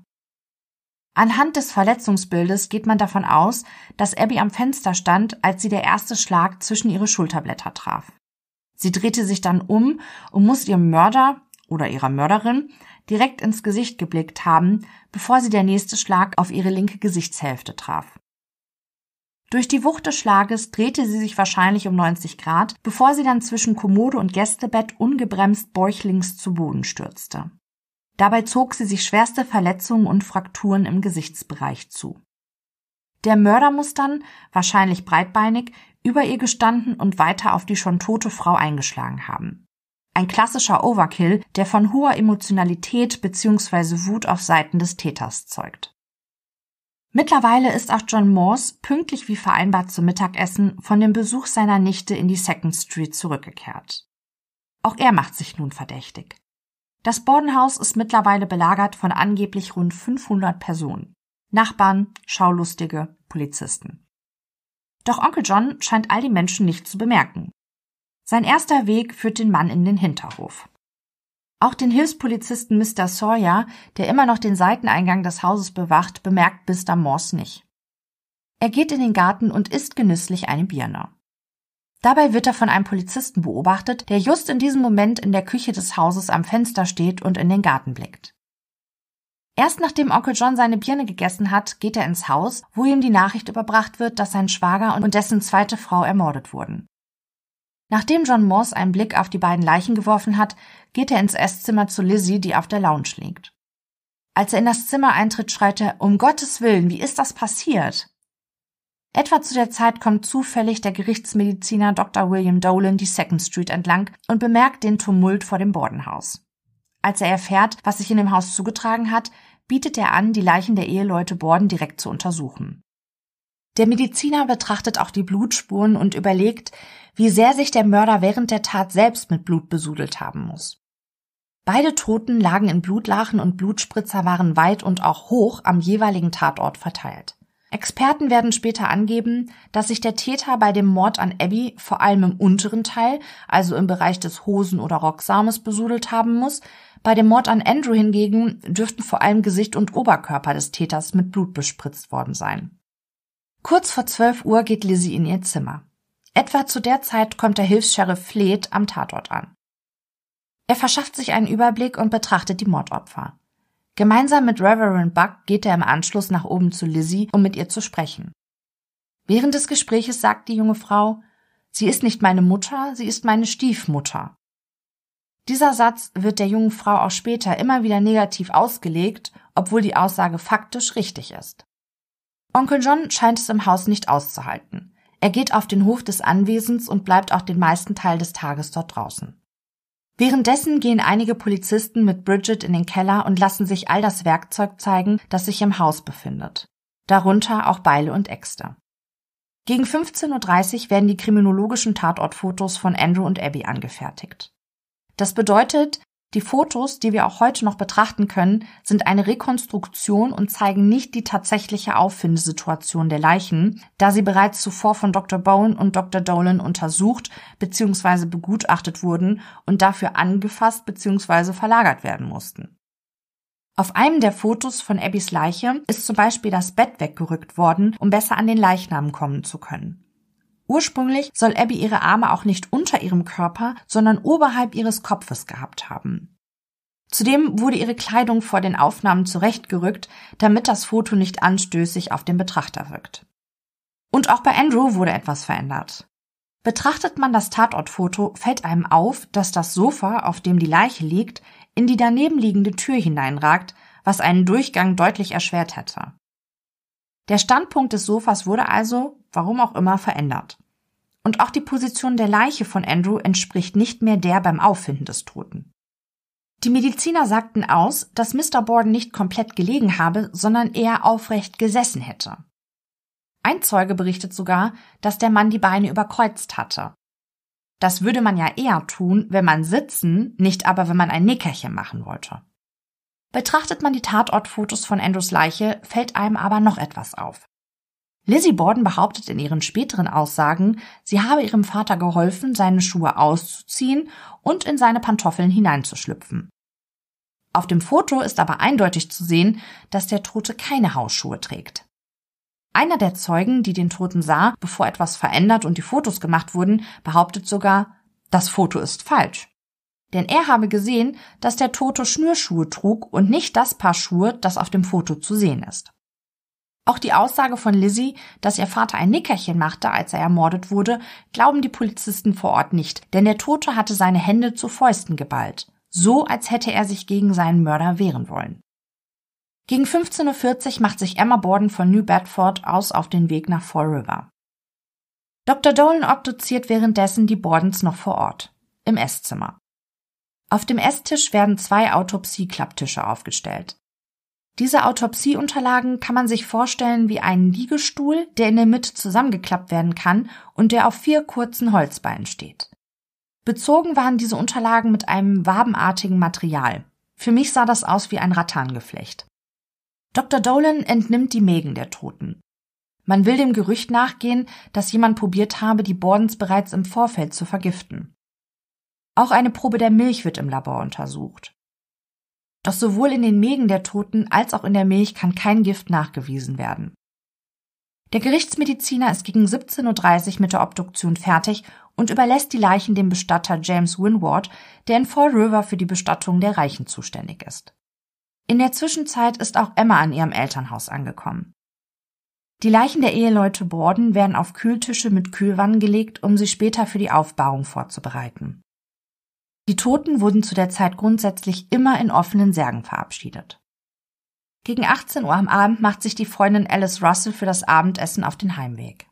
Anhand des Verletzungsbildes geht man davon aus, dass Abby am Fenster stand, als sie der erste Schlag zwischen ihre Schulterblätter traf. Sie drehte sich dann um und muss ihrem Mörder oder ihrer Mörderin direkt ins Gesicht geblickt haben, bevor sie der nächste Schlag auf ihre linke Gesichtshälfte traf. Durch die Wucht des Schlages drehte sie sich wahrscheinlich um 90 Grad, bevor sie dann zwischen Kommode und Gästebett ungebremst bäuchlings zu Boden stürzte. Dabei zog sie sich schwerste Verletzungen und Frakturen im Gesichtsbereich zu. Der Mörder muss dann, wahrscheinlich breitbeinig, über ihr gestanden und weiter auf die schon tote Frau eingeschlagen haben. Ein klassischer Overkill, der von hoher Emotionalität bzw. Wut auf Seiten des Täters zeugt. Mittlerweile ist auch John Morse pünktlich wie vereinbart zum Mittagessen von dem Besuch seiner Nichte in die Second Street zurückgekehrt. Auch er macht sich nun verdächtig. Das Bordenhaus ist mittlerweile belagert von angeblich rund 500 Personen. Nachbarn, Schaulustige, Polizisten. Doch Onkel John scheint all die Menschen nicht zu bemerken. Sein erster Weg führt den Mann in den Hinterhof. Auch den Hilfspolizisten Mr. Sawyer, der immer noch den Seiteneingang des Hauses bewacht, bemerkt Mr. Morse nicht. Er geht in den Garten und isst genüsslich eine Birne. Dabei wird er von einem Polizisten beobachtet, der just in diesem Moment in der Küche des Hauses am Fenster steht und in den Garten blickt. Erst nachdem Onkel John seine Birne gegessen hat, geht er ins Haus, wo ihm die Nachricht überbracht wird, dass sein Schwager und dessen zweite Frau ermordet wurden. Nachdem John Morse einen Blick auf die beiden Leichen geworfen hat, geht er ins Esszimmer zu Lizzie, die auf der Lounge liegt. Als er in das Zimmer eintritt, schreit er, um Gottes Willen, wie ist das passiert? Etwa zu der Zeit kommt zufällig der Gerichtsmediziner Dr. William Dolan die Second Street entlang und bemerkt den Tumult vor dem Bordenhaus. Als er erfährt, was sich in dem Haus zugetragen hat, bietet er an, die Leichen der Eheleute Borden direkt zu untersuchen. Der Mediziner betrachtet auch die Blutspuren und überlegt, wie sehr sich der Mörder während der Tat selbst mit Blut besudelt haben muss. Beide Toten lagen in Blutlachen und Blutspritzer waren weit und auch hoch am jeweiligen Tatort verteilt. Experten werden später angeben, dass sich der Täter bei dem Mord an Abby vor allem im unteren Teil, also im Bereich des Hosen- oder Rocksaumes, besudelt haben muss. Bei dem Mord an Andrew hingegen dürften vor allem Gesicht und Oberkörper des Täters mit Blut bespritzt worden sein. Kurz vor 12 Uhr geht Lizzie in ihr Zimmer. Etwa zu der Zeit kommt der Hilfs-Sheriff Fleet am Tatort an. Er verschafft sich einen Überblick und betrachtet die Mordopfer. Gemeinsam mit Reverend Buck geht er im Anschluss nach oben zu Lizzie, um mit ihr zu sprechen. Während des Gespräches sagt die junge Frau, sie ist nicht meine Mutter, sie ist meine Stiefmutter. Dieser Satz wird der jungen Frau auch später immer wieder negativ ausgelegt, obwohl die Aussage faktisch richtig ist. Onkel John scheint es im Haus nicht auszuhalten. Er geht auf den Hof des Anwesens und bleibt auch den meisten Teil des Tages dort draußen. Währenddessen gehen einige Polizisten mit Bridget in den Keller und lassen sich all das Werkzeug zeigen, das sich im Haus befindet. Darunter auch Beile und Äxte. Gegen 15.30 Uhr werden die kriminologischen Tatortfotos von Andrew und Abby angefertigt. Das bedeutet, die Fotos, die wir auch heute noch betrachten können, sind eine Rekonstruktion und zeigen nicht die tatsächliche Auffindesituation der Leichen, da sie bereits zuvor von Dr. Bowen und Dr. Dolan untersucht bzw. begutachtet wurden und dafür angefasst bzw. verlagert werden mussten. Auf einem der Fotos von Abbys Leiche ist zum Beispiel das Bett weggerückt worden, um besser an den Leichnam kommen zu können. Ursprünglich soll Abby ihre Arme auch nicht unter ihrem Körper, sondern oberhalb ihres Kopfes gehabt haben. Zudem wurde ihre Kleidung vor den Aufnahmen zurechtgerückt, damit das Foto nicht anstößig auf den Betrachter wirkt. Und auch bei Andrew wurde etwas verändert. Betrachtet man das Tatortfoto, fällt einem auf, dass das Sofa, auf dem die Leiche liegt, in die daneben liegende Tür hineinragt, was einen Durchgang deutlich erschwert hätte. Der Standpunkt des Sofas wurde also, warum auch immer, verändert. Und auch die Position der Leiche von Andrew entspricht nicht mehr der beim Auffinden des Toten. Die Mediziner sagten aus, dass Mr. Borden nicht komplett gelegen habe, sondern eher aufrecht gesessen hätte. Ein Zeuge berichtet sogar, dass der Mann die Beine überkreuzt hatte. Das würde man ja eher tun, wenn man sitzen, nicht aber wenn man ein Nickerchen machen wollte. Betrachtet man die Tatortfotos von Andrews Leiche, fällt einem aber noch etwas auf. Lizzie Borden behauptet in ihren späteren Aussagen, sie habe ihrem Vater geholfen, seine Schuhe auszuziehen und in seine Pantoffeln hineinzuschlüpfen. Auf dem Foto ist aber eindeutig zu sehen, dass der Tote keine Hausschuhe trägt. Einer der Zeugen, die den Toten sah, bevor etwas verändert und die Fotos gemacht wurden, behauptet sogar, das Foto ist falsch. Denn er habe gesehen, dass der Tote Schnürschuhe trug und nicht das Paar Schuhe, das auf dem Foto zu sehen ist. Auch die Aussage von Lizzie, dass ihr Vater ein Nickerchen machte, als er ermordet wurde, glauben die Polizisten vor Ort nicht, denn der Tote hatte seine Hände zu Fäusten geballt, so als hätte er sich gegen seinen Mörder wehren wollen. Gegen 15.40 Uhr macht sich Emma Borden von New Bedford aus auf den Weg nach Fall River. Dr. Dolan obduziert währenddessen die Bordens noch vor Ort, im Esszimmer. Auf dem Esstisch werden zwei Autopsie-Klapptische aufgestellt. Diese Autopsieunterlagen kann man sich vorstellen wie einen Liegestuhl, der in der Mitte zusammengeklappt werden kann und der auf vier kurzen Holzbeinen steht. Bezogen waren diese Unterlagen mit einem wabenartigen Material. Für mich sah das aus wie ein Rattangeflecht. Dr. Dolan entnimmt die Mägen der Toten. Man will dem Gerücht nachgehen, dass jemand probiert habe, die Bordens bereits im Vorfeld zu vergiften. Auch eine Probe der Milch wird im Labor untersucht. Doch sowohl in den Mägen der Toten als auch in der Milch kann kein Gift nachgewiesen werden. Der Gerichtsmediziner ist gegen 17.30 Uhr mit der Obduktion fertig und überlässt die Leichen dem Bestatter James Winward, der in Fall River für die Bestattung der Reichen zuständig ist. In der Zwischenzeit ist auch Emma an ihrem Elternhaus angekommen. Die Leichen der Eheleute Borden werden auf Kühltische mit Kühlwannen gelegt, um sie später für die Aufbahrung vorzubereiten. Die Toten wurden zu der Zeit grundsätzlich immer in offenen Särgen verabschiedet. Gegen 18 Uhr am Abend macht sich die Freundin Alice Russell für das Abendessen auf den Heimweg.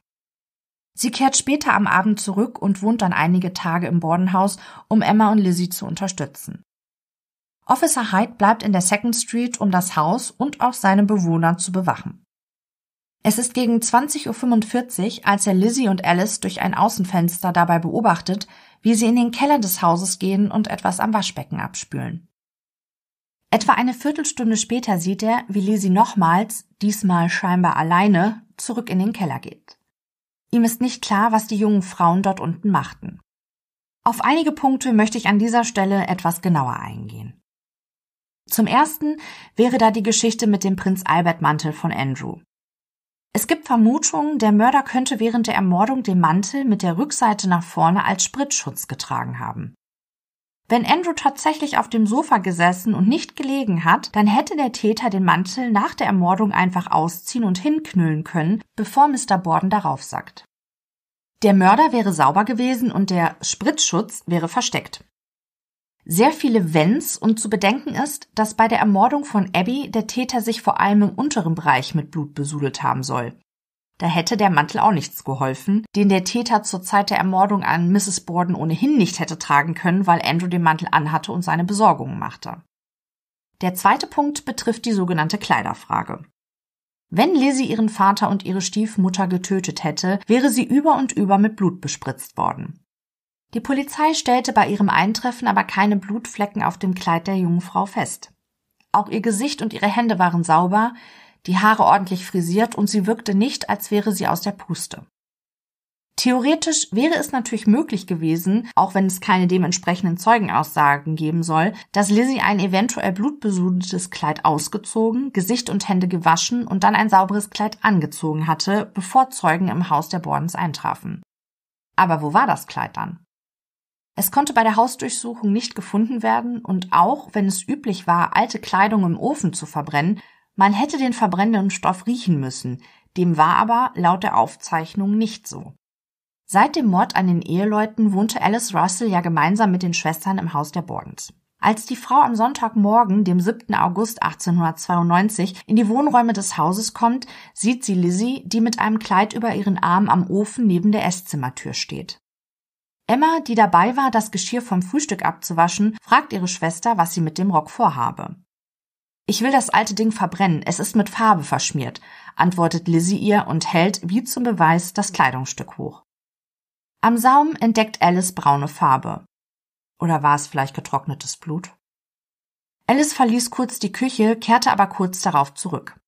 Sie kehrt später am Abend zurück und wohnt dann einige Tage im Bordenhaus, um Emma und Lizzie zu unterstützen. Officer Hyde bleibt in der Second Street, um das Haus und auch seine Bewohner zu bewachen. Es ist gegen 20.45 Uhr, als er Lizzie und Alice durch ein Außenfenster dabei beobachtet, wie sie in den Keller des Hauses gehen und etwas am Waschbecken abspülen. Etwa eine Viertelstunde später sieht er, wie Lizzie nochmals, diesmal scheinbar alleine, zurück in den Keller geht. Ihm ist nicht klar, was die jungen Frauen dort unten machten. Auf einige Punkte möchte ich an dieser Stelle etwas genauer eingehen. Zum ersten wäre da die Geschichte mit dem Prinz Albert Mantel von Andrew. Es gibt Vermutungen, der Mörder könnte während der Ermordung den Mantel mit der Rückseite nach vorne als Spritzschutz getragen haben. Wenn Andrew tatsächlich auf dem Sofa gesessen und nicht gelegen hat, dann hätte der Täter den Mantel nach der Ermordung einfach ausziehen und hinknüllen können, bevor Mr. Borden darauf sackt. Der Mörder wäre sauber gewesen und der Spritzschutz wäre versteckt sehr viele Wenns und zu bedenken ist, dass bei der Ermordung von Abby der Täter sich vor allem im unteren Bereich mit Blut besudelt haben soll. Da hätte der Mantel auch nichts geholfen, den der Täter zur Zeit der Ermordung an Mrs. Borden ohnehin nicht hätte tragen können, weil Andrew den Mantel anhatte und seine Besorgungen machte. Der zweite Punkt betrifft die sogenannte Kleiderfrage. Wenn Lizzie ihren Vater und ihre Stiefmutter getötet hätte, wäre sie über und über mit Blut bespritzt worden. Die Polizei stellte bei ihrem Eintreffen aber keine Blutflecken auf dem Kleid der jungen Frau fest. Auch ihr Gesicht und ihre Hände waren sauber, die Haare ordentlich frisiert und sie wirkte nicht, als wäre sie aus der Puste. Theoretisch wäre es natürlich möglich gewesen, auch wenn es keine dementsprechenden Zeugenaussagen geben soll, dass Lizzie ein eventuell blutbesudeltes Kleid ausgezogen, Gesicht und Hände gewaschen und dann ein sauberes Kleid angezogen hatte, bevor Zeugen im Haus der Bordens eintrafen. Aber wo war das Kleid dann? Es konnte bei der Hausdurchsuchung nicht gefunden werden und auch, wenn es üblich war, alte Kleidung im Ofen zu verbrennen, man hätte den verbrennenden Stoff riechen müssen, dem war aber laut der Aufzeichnung nicht so. Seit dem Mord an den Eheleuten wohnte Alice Russell ja gemeinsam mit den Schwestern im Haus der Bordens. Als die Frau am Sonntagmorgen, dem 7. August 1892, in die Wohnräume des Hauses kommt, sieht sie Lizzie, die mit einem Kleid über ihren Arm am Ofen neben der Esszimmertür steht. Emma, die dabei war, das Geschirr vom Frühstück abzuwaschen, fragt ihre Schwester, was sie mit dem Rock vorhabe. Ich will das alte Ding verbrennen, es ist mit Farbe verschmiert, antwortet Lizzie ihr und hält, wie zum Beweis, das Kleidungsstück hoch. Am Saum entdeckt Alice braune Farbe. Oder war es vielleicht getrocknetes Blut? Alice verließ kurz die Küche, kehrte aber kurz darauf zurück.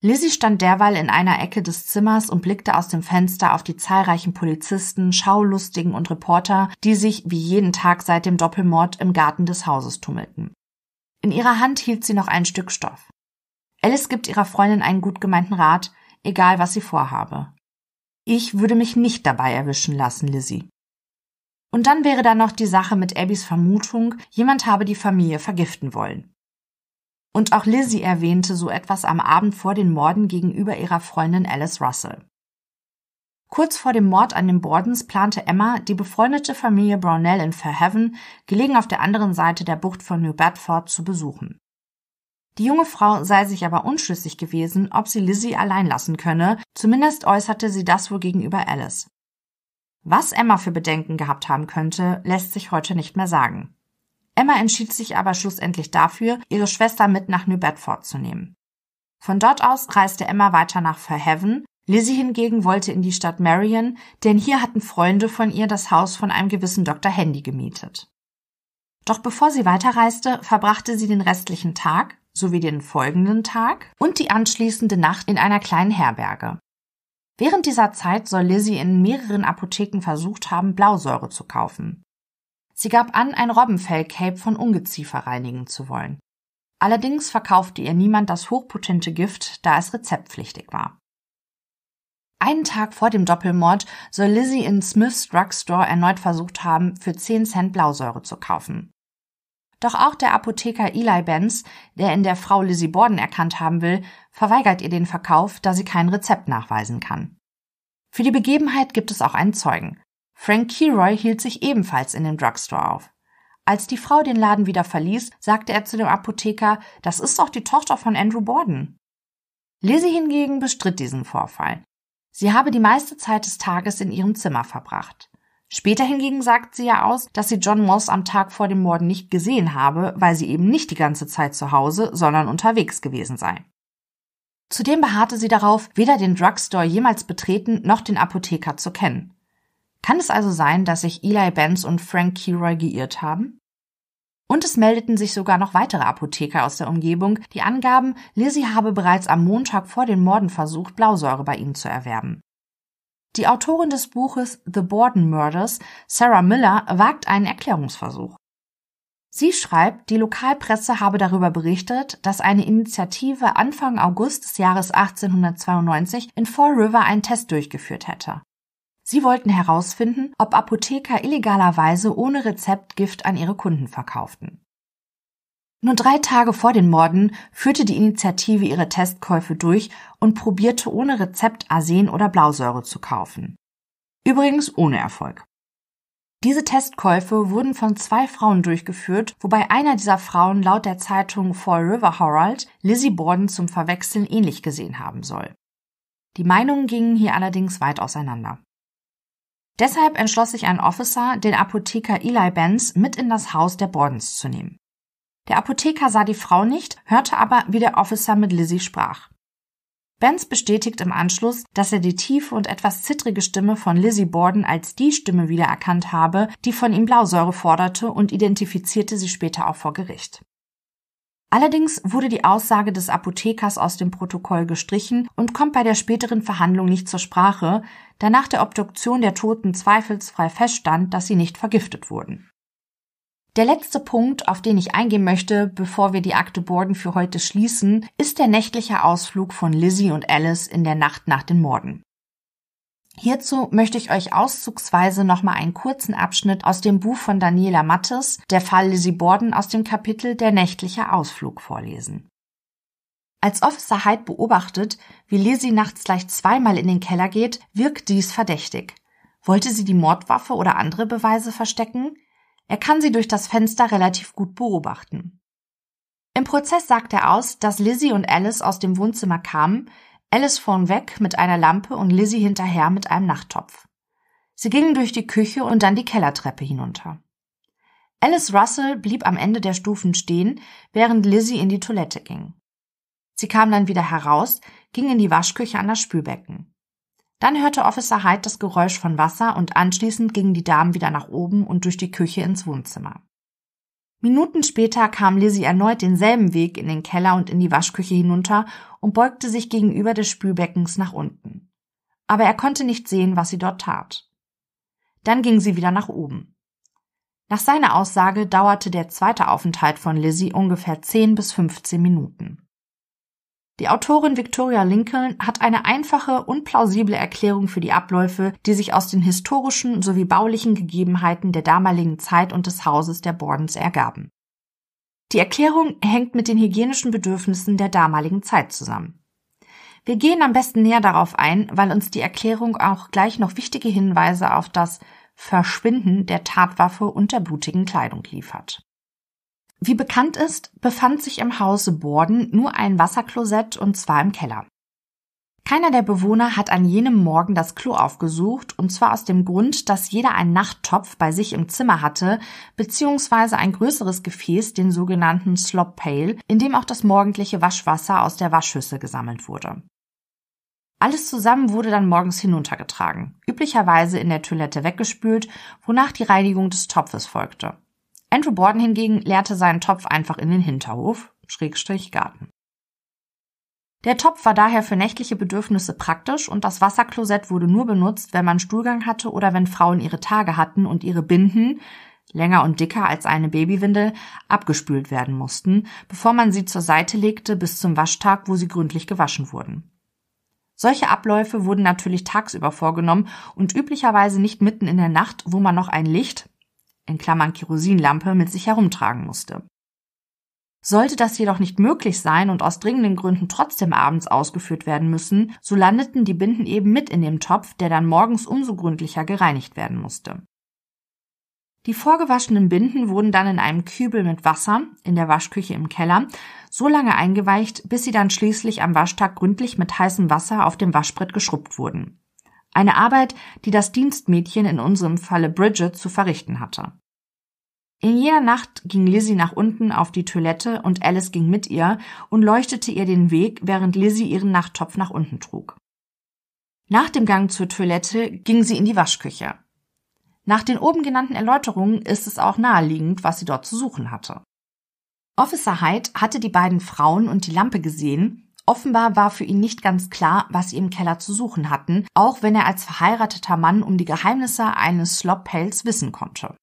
Lizzie stand derweil in einer Ecke des Zimmers und blickte aus dem Fenster auf die zahlreichen Polizisten, Schaulustigen und Reporter, die sich wie jeden Tag seit dem Doppelmord im Garten des Hauses tummelten. In ihrer Hand hielt sie noch ein Stück Stoff. Alice gibt ihrer Freundin einen gut gemeinten Rat, egal was sie vorhabe. Ich würde mich nicht dabei erwischen lassen, Lizzie. Und dann wäre da noch die Sache mit Abbys Vermutung, jemand habe die Familie vergiften wollen. Und auch Lizzie erwähnte so etwas am Abend vor den Morden gegenüber ihrer Freundin Alice Russell. Kurz vor dem Mord an den Bordens plante Emma, die befreundete Familie Brownell in Fairhaven, gelegen auf der anderen Seite der Bucht von New Bedford, zu besuchen. Die junge Frau sei sich aber unschlüssig gewesen, ob sie Lizzie allein lassen könne, zumindest äußerte sie das wohl gegenüber Alice. Was Emma für Bedenken gehabt haben könnte, lässt sich heute nicht mehr sagen. Emma entschied sich aber schlussendlich dafür, ihre Schwester mit nach New Bedford zu nehmen. Von dort aus reiste Emma weiter nach Fairhaven. Lizzie hingegen wollte in die Stadt Marion, denn hier hatten Freunde von ihr das Haus von einem gewissen Dr. Handy gemietet. Doch bevor sie weiterreiste, verbrachte sie den restlichen Tag sowie den folgenden Tag und die anschließende Nacht in einer kleinen Herberge. Während dieser Zeit soll Lizzie in mehreren Apotheken versucht haben, Blausäure zu kaufen. Sie gab an, ein Robbenfell-Cape von Ungeziefer reinigen zu wollen. Allerdings verkaufte ihr niemand das hochpotente Gift, da es rezeptpflichtig war. Einen Tag vor dem Doppelmord soll Lizzie in Smith's Drugstore erneut versucht haben, für 10 Cent Blausäure zu kaufen. Doch auch der Apotheker Eli Benz, der in der Frau Lizzie Borden erkannt haben will, verweigert ihr den Verkauf, da sie kein Rezept nachweisen kann. Für die Begebenheit gibt es auch einen Zeugen. Frank Keroy hielt sich ebenfalls in dem Drugstore auf. Als die Frau den Laden wieder verließ, sagte er zu dem Apotheker, das ist doch die Tochter von Andrew Borden. Lizzie hingegen bestritt diesen Vorfall. Sie habe die meiste Zeit des Tages in ihrem Zimmer verbracht. Später hingegen sagt sie ja aus, dass sie John Moss am Tag vor dem Morden nicht gesehen habe, weil sie eben nicht die ganze Zeit zu Hause, sondern unterwegs gewesen sei. Zudem beharrte sie darauf, weder den Drugstore jemals betreten noch den Apotheker zu kennen. Kann es also sein, dass sich Eli Benz und Frank Keroy geirrt haben? Und es meldeten sich sogar noch weitere Apotheker aus der Umgebung, die angaben, Lizzie habe bereits am Montag vor den Morden versucht, Blausäure bei ihnen zu erwerben. Die Autorin des Buches The Borden Murders, Sarah Miller, wagt einen Erklärungsversuch. Sie schreibt, die Lokalpresse habe darüber berichtet, dass eine Initiative Anfang August des Jahres 1892 in Fall River einen Test durchgeführt hätte. Sie wollten herausfinden, ob Apotheker illegalerweise ohne Rezept Gift an ihre Kunden verkauften. Nur drei Tage vor den Morden führte die Initiative ihre Testkäufe durch und probierte ohne Rezept Arsen oder Blausäure zu kaufen. Übrigens ohne Erfolg. Diese Testkäufe wurden von zwei Frauen durchgeführt, wobei einer dieser Frauen laut der Zeitung Fall River Herald Lizzie Borden zum Verwechseln ähnlich gesehen haben soll. Die Meinungen gingen hier allerdings weit auseinander. Deshalb entschloss sich ein Officer, den Apotheker Eli Benz mit in das Haus der Bordens zu nehmen. Der Apotheker sah die Frau nicht, hörte aber, wie der Officer mit Lizzie sprach. Benz bestätigt im Anschluss, dass er die tiefe und etwas zittrige Stimme von Lizzie Borden als die Stimme wiedererkannt habe, die von ihm Blausäure forderte und identifizierte sie später auch vor Gericht. Allerdings wurde die Aussage des Apothekers aus dem Protokoll gestrichen und kommt bei der späteren Verhandlung nicht zur Sprache, da nach der Obduktion der Toten zweifelsfrei feststand, dass sie nicht vergiftet wurden. Der letzte Punkt, auf den ich eingehen möchte, bevor wir die Akte Borden für heute schließen, ist der nächtliche Ausflug von Lizzie und Alice in der Nacht nach den Morden. Hierzu möchte ich euch auszugsweise nochmal einen kurzen Abschnitt aus dem Buch von Daniela Mattes, Der Fall Lizzie Borden aus dem Kapitel Der nächtliche Ausflug vorlesen. Als Officer Hyde beobachtet, wie Lizzie nachts gleich zweimal in den Keller geht, wirkt dies verdächtig. Wollte sie die Mordwaffe oder andere Beweise verstecken? Er kann sie durch das Fenster relativ gut beobachten. Im Prozess sagt er aus, dass Lizzie und Alice aus dem Wohnzimmer kamen, Alice vornweg mit einer Lampe und Lizzie hinterher mit einem Nachttopf. Sie gingen durch die Küche und dann die Kellertreppe hinunter. Alice Russell blieb am Ende der Stufen stehen, während Lizzie in die Toilette ging. Sie kam dann wieder heraus, ging in die Waschküche an das Spülbecken. Dann hörte Officer Hyde das Geräusch von Wasser und anschließend gingen die Damen wieder nach oben und durch die Küche ins Wohnzimmer. Minuten später kam Lizzie erneut denselben Weg in den Keller und in die Waschküche hinunter und beugte sich gegenüber des Spülbeckens nach unten. Aber er konnte nicht sehen, was sie dort tat. Dann ging sie wieder nach oben. Nach seiner Aussage dauerte der zweite Aufenthalt von Lizzie ungefähr 10 bis 15 Minuten. Die Autorin Victoria Lincoln hat eine einfache und plausible Erklärung für die Abläufe, die sich aus den historischen sowie baulichen Gegebenheiten der damaligen Zeit und des Hauses der Bordens ergaben. Die Erklärung hängt mit den hygienischen Bedürfnissen der damaligen Zeit zusammen. Wir gehen am besten näher darauf ein, weil uns die Erklärung auch gleich noch wichtige Hinweise auf das Verschwinden der Tatwaffe und der blutigen Kleidung liefert. Wie bekannt ist, befand sich im Hause Borden nur ein Wasserklosett und zwar im Keller. Keiner der Bewohner hat an jenem Morgen das Klo aufgesucht, und zwar aus dem Grund, dass jeder einen Nachttopf bei sich im Zimmer hatte, beziehungsweise ein größeres Gefäß, den sogenannten Slop Pail, in dem auch das morgendliche Waschwasser aus der Waschschüssel gesammelt wurde. Alles zusammen wurde dann morgens hinuntergetragen, üblicherweise in der Toilette weggespült, wonach die Reinigung des Topfes folgte. Andrew Borden hingegen leerte seinen Topf einfach in den Hinterhof, Schrägstrich Garten. Der Topf war daher für nächtliche Bedürfnisse praktisch und das Wasserklosett wurde nur benutzt, wenn man Stuhlgang hatte oder wenn Frauen ihre Tage hatten und ihre Binden, länger und dicker als eine Babywindel, abgespült werden mussten, bevor man sie zur Seite legte bis zum Waschtag, wo sie gründlich gewaschen wurden. Solche Abläufe wurden natürlich tagsüber vorgenommen und üblicherweise nicht mitten in der Nacht, wo man noch ein Licht, in Klammern Kerosinlampe, mit sich herumtragen musste. Sollte das jedoch nicht möglich sein und aus dringenden Gründen trotzdem abends ausgeführt werden müssen, so landeten die Binden eben mit in dem Topf, der dann morgens umso gründlicher gereinigt werden musste. Die vorgewaschenen Binden wurden dann in einem Kübel mit Wasser in der Waschküche im Keller so lange eingeweicht, bis sie dann schließlich am Waschtag gründlich mit heißem Wasser auf dem Waschbrett geschrubbt wurden. Eine Arbeit, die das Dienstmädchen in unserem Falle Bridget zu verrichten hatte. In jener Nacht ging Lizzie nach unten auf die Toilette und Alice ging mit ihr und leuchtete ihr den Weg, während Lizzie ihren Nachttopf nach unten trug. Nach dem Gang zur Toilette ging sie in die Waschküche. Nach den oben genannten Erläuterungen ist es auch naheliegend, was sie dort zu suchen hatte. Officer Hyde hatte die beiden Frauen und die Lampe gesehen. Offenbar war für ihn nicht ganz klar, was sie im Keller zu suchen hatten, auch wenn er als verheirateter Mann um die Geheimnisse eines Slop Pails wissen konnte.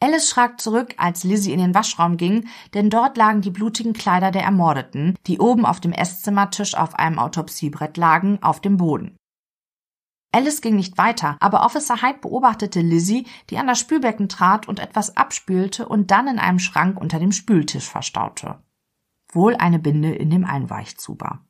Alice schrak zurück, als Lizzie in den Waschraum ging, denn dort lagen die blutigen Kleider der Ermordeten, die oben auf dem Esszimmertisch auf einem Autopsiebrett lagen, auf dem Boden. Alice ging nicht weiter, aber Officer Hyde beobachtete Lizzie, die an das Spülbecken trat und etwas abspülte und dann in einem Schrank unter dem Spültisch verstaute. Wohl eine Binde in dem Einweichzuber.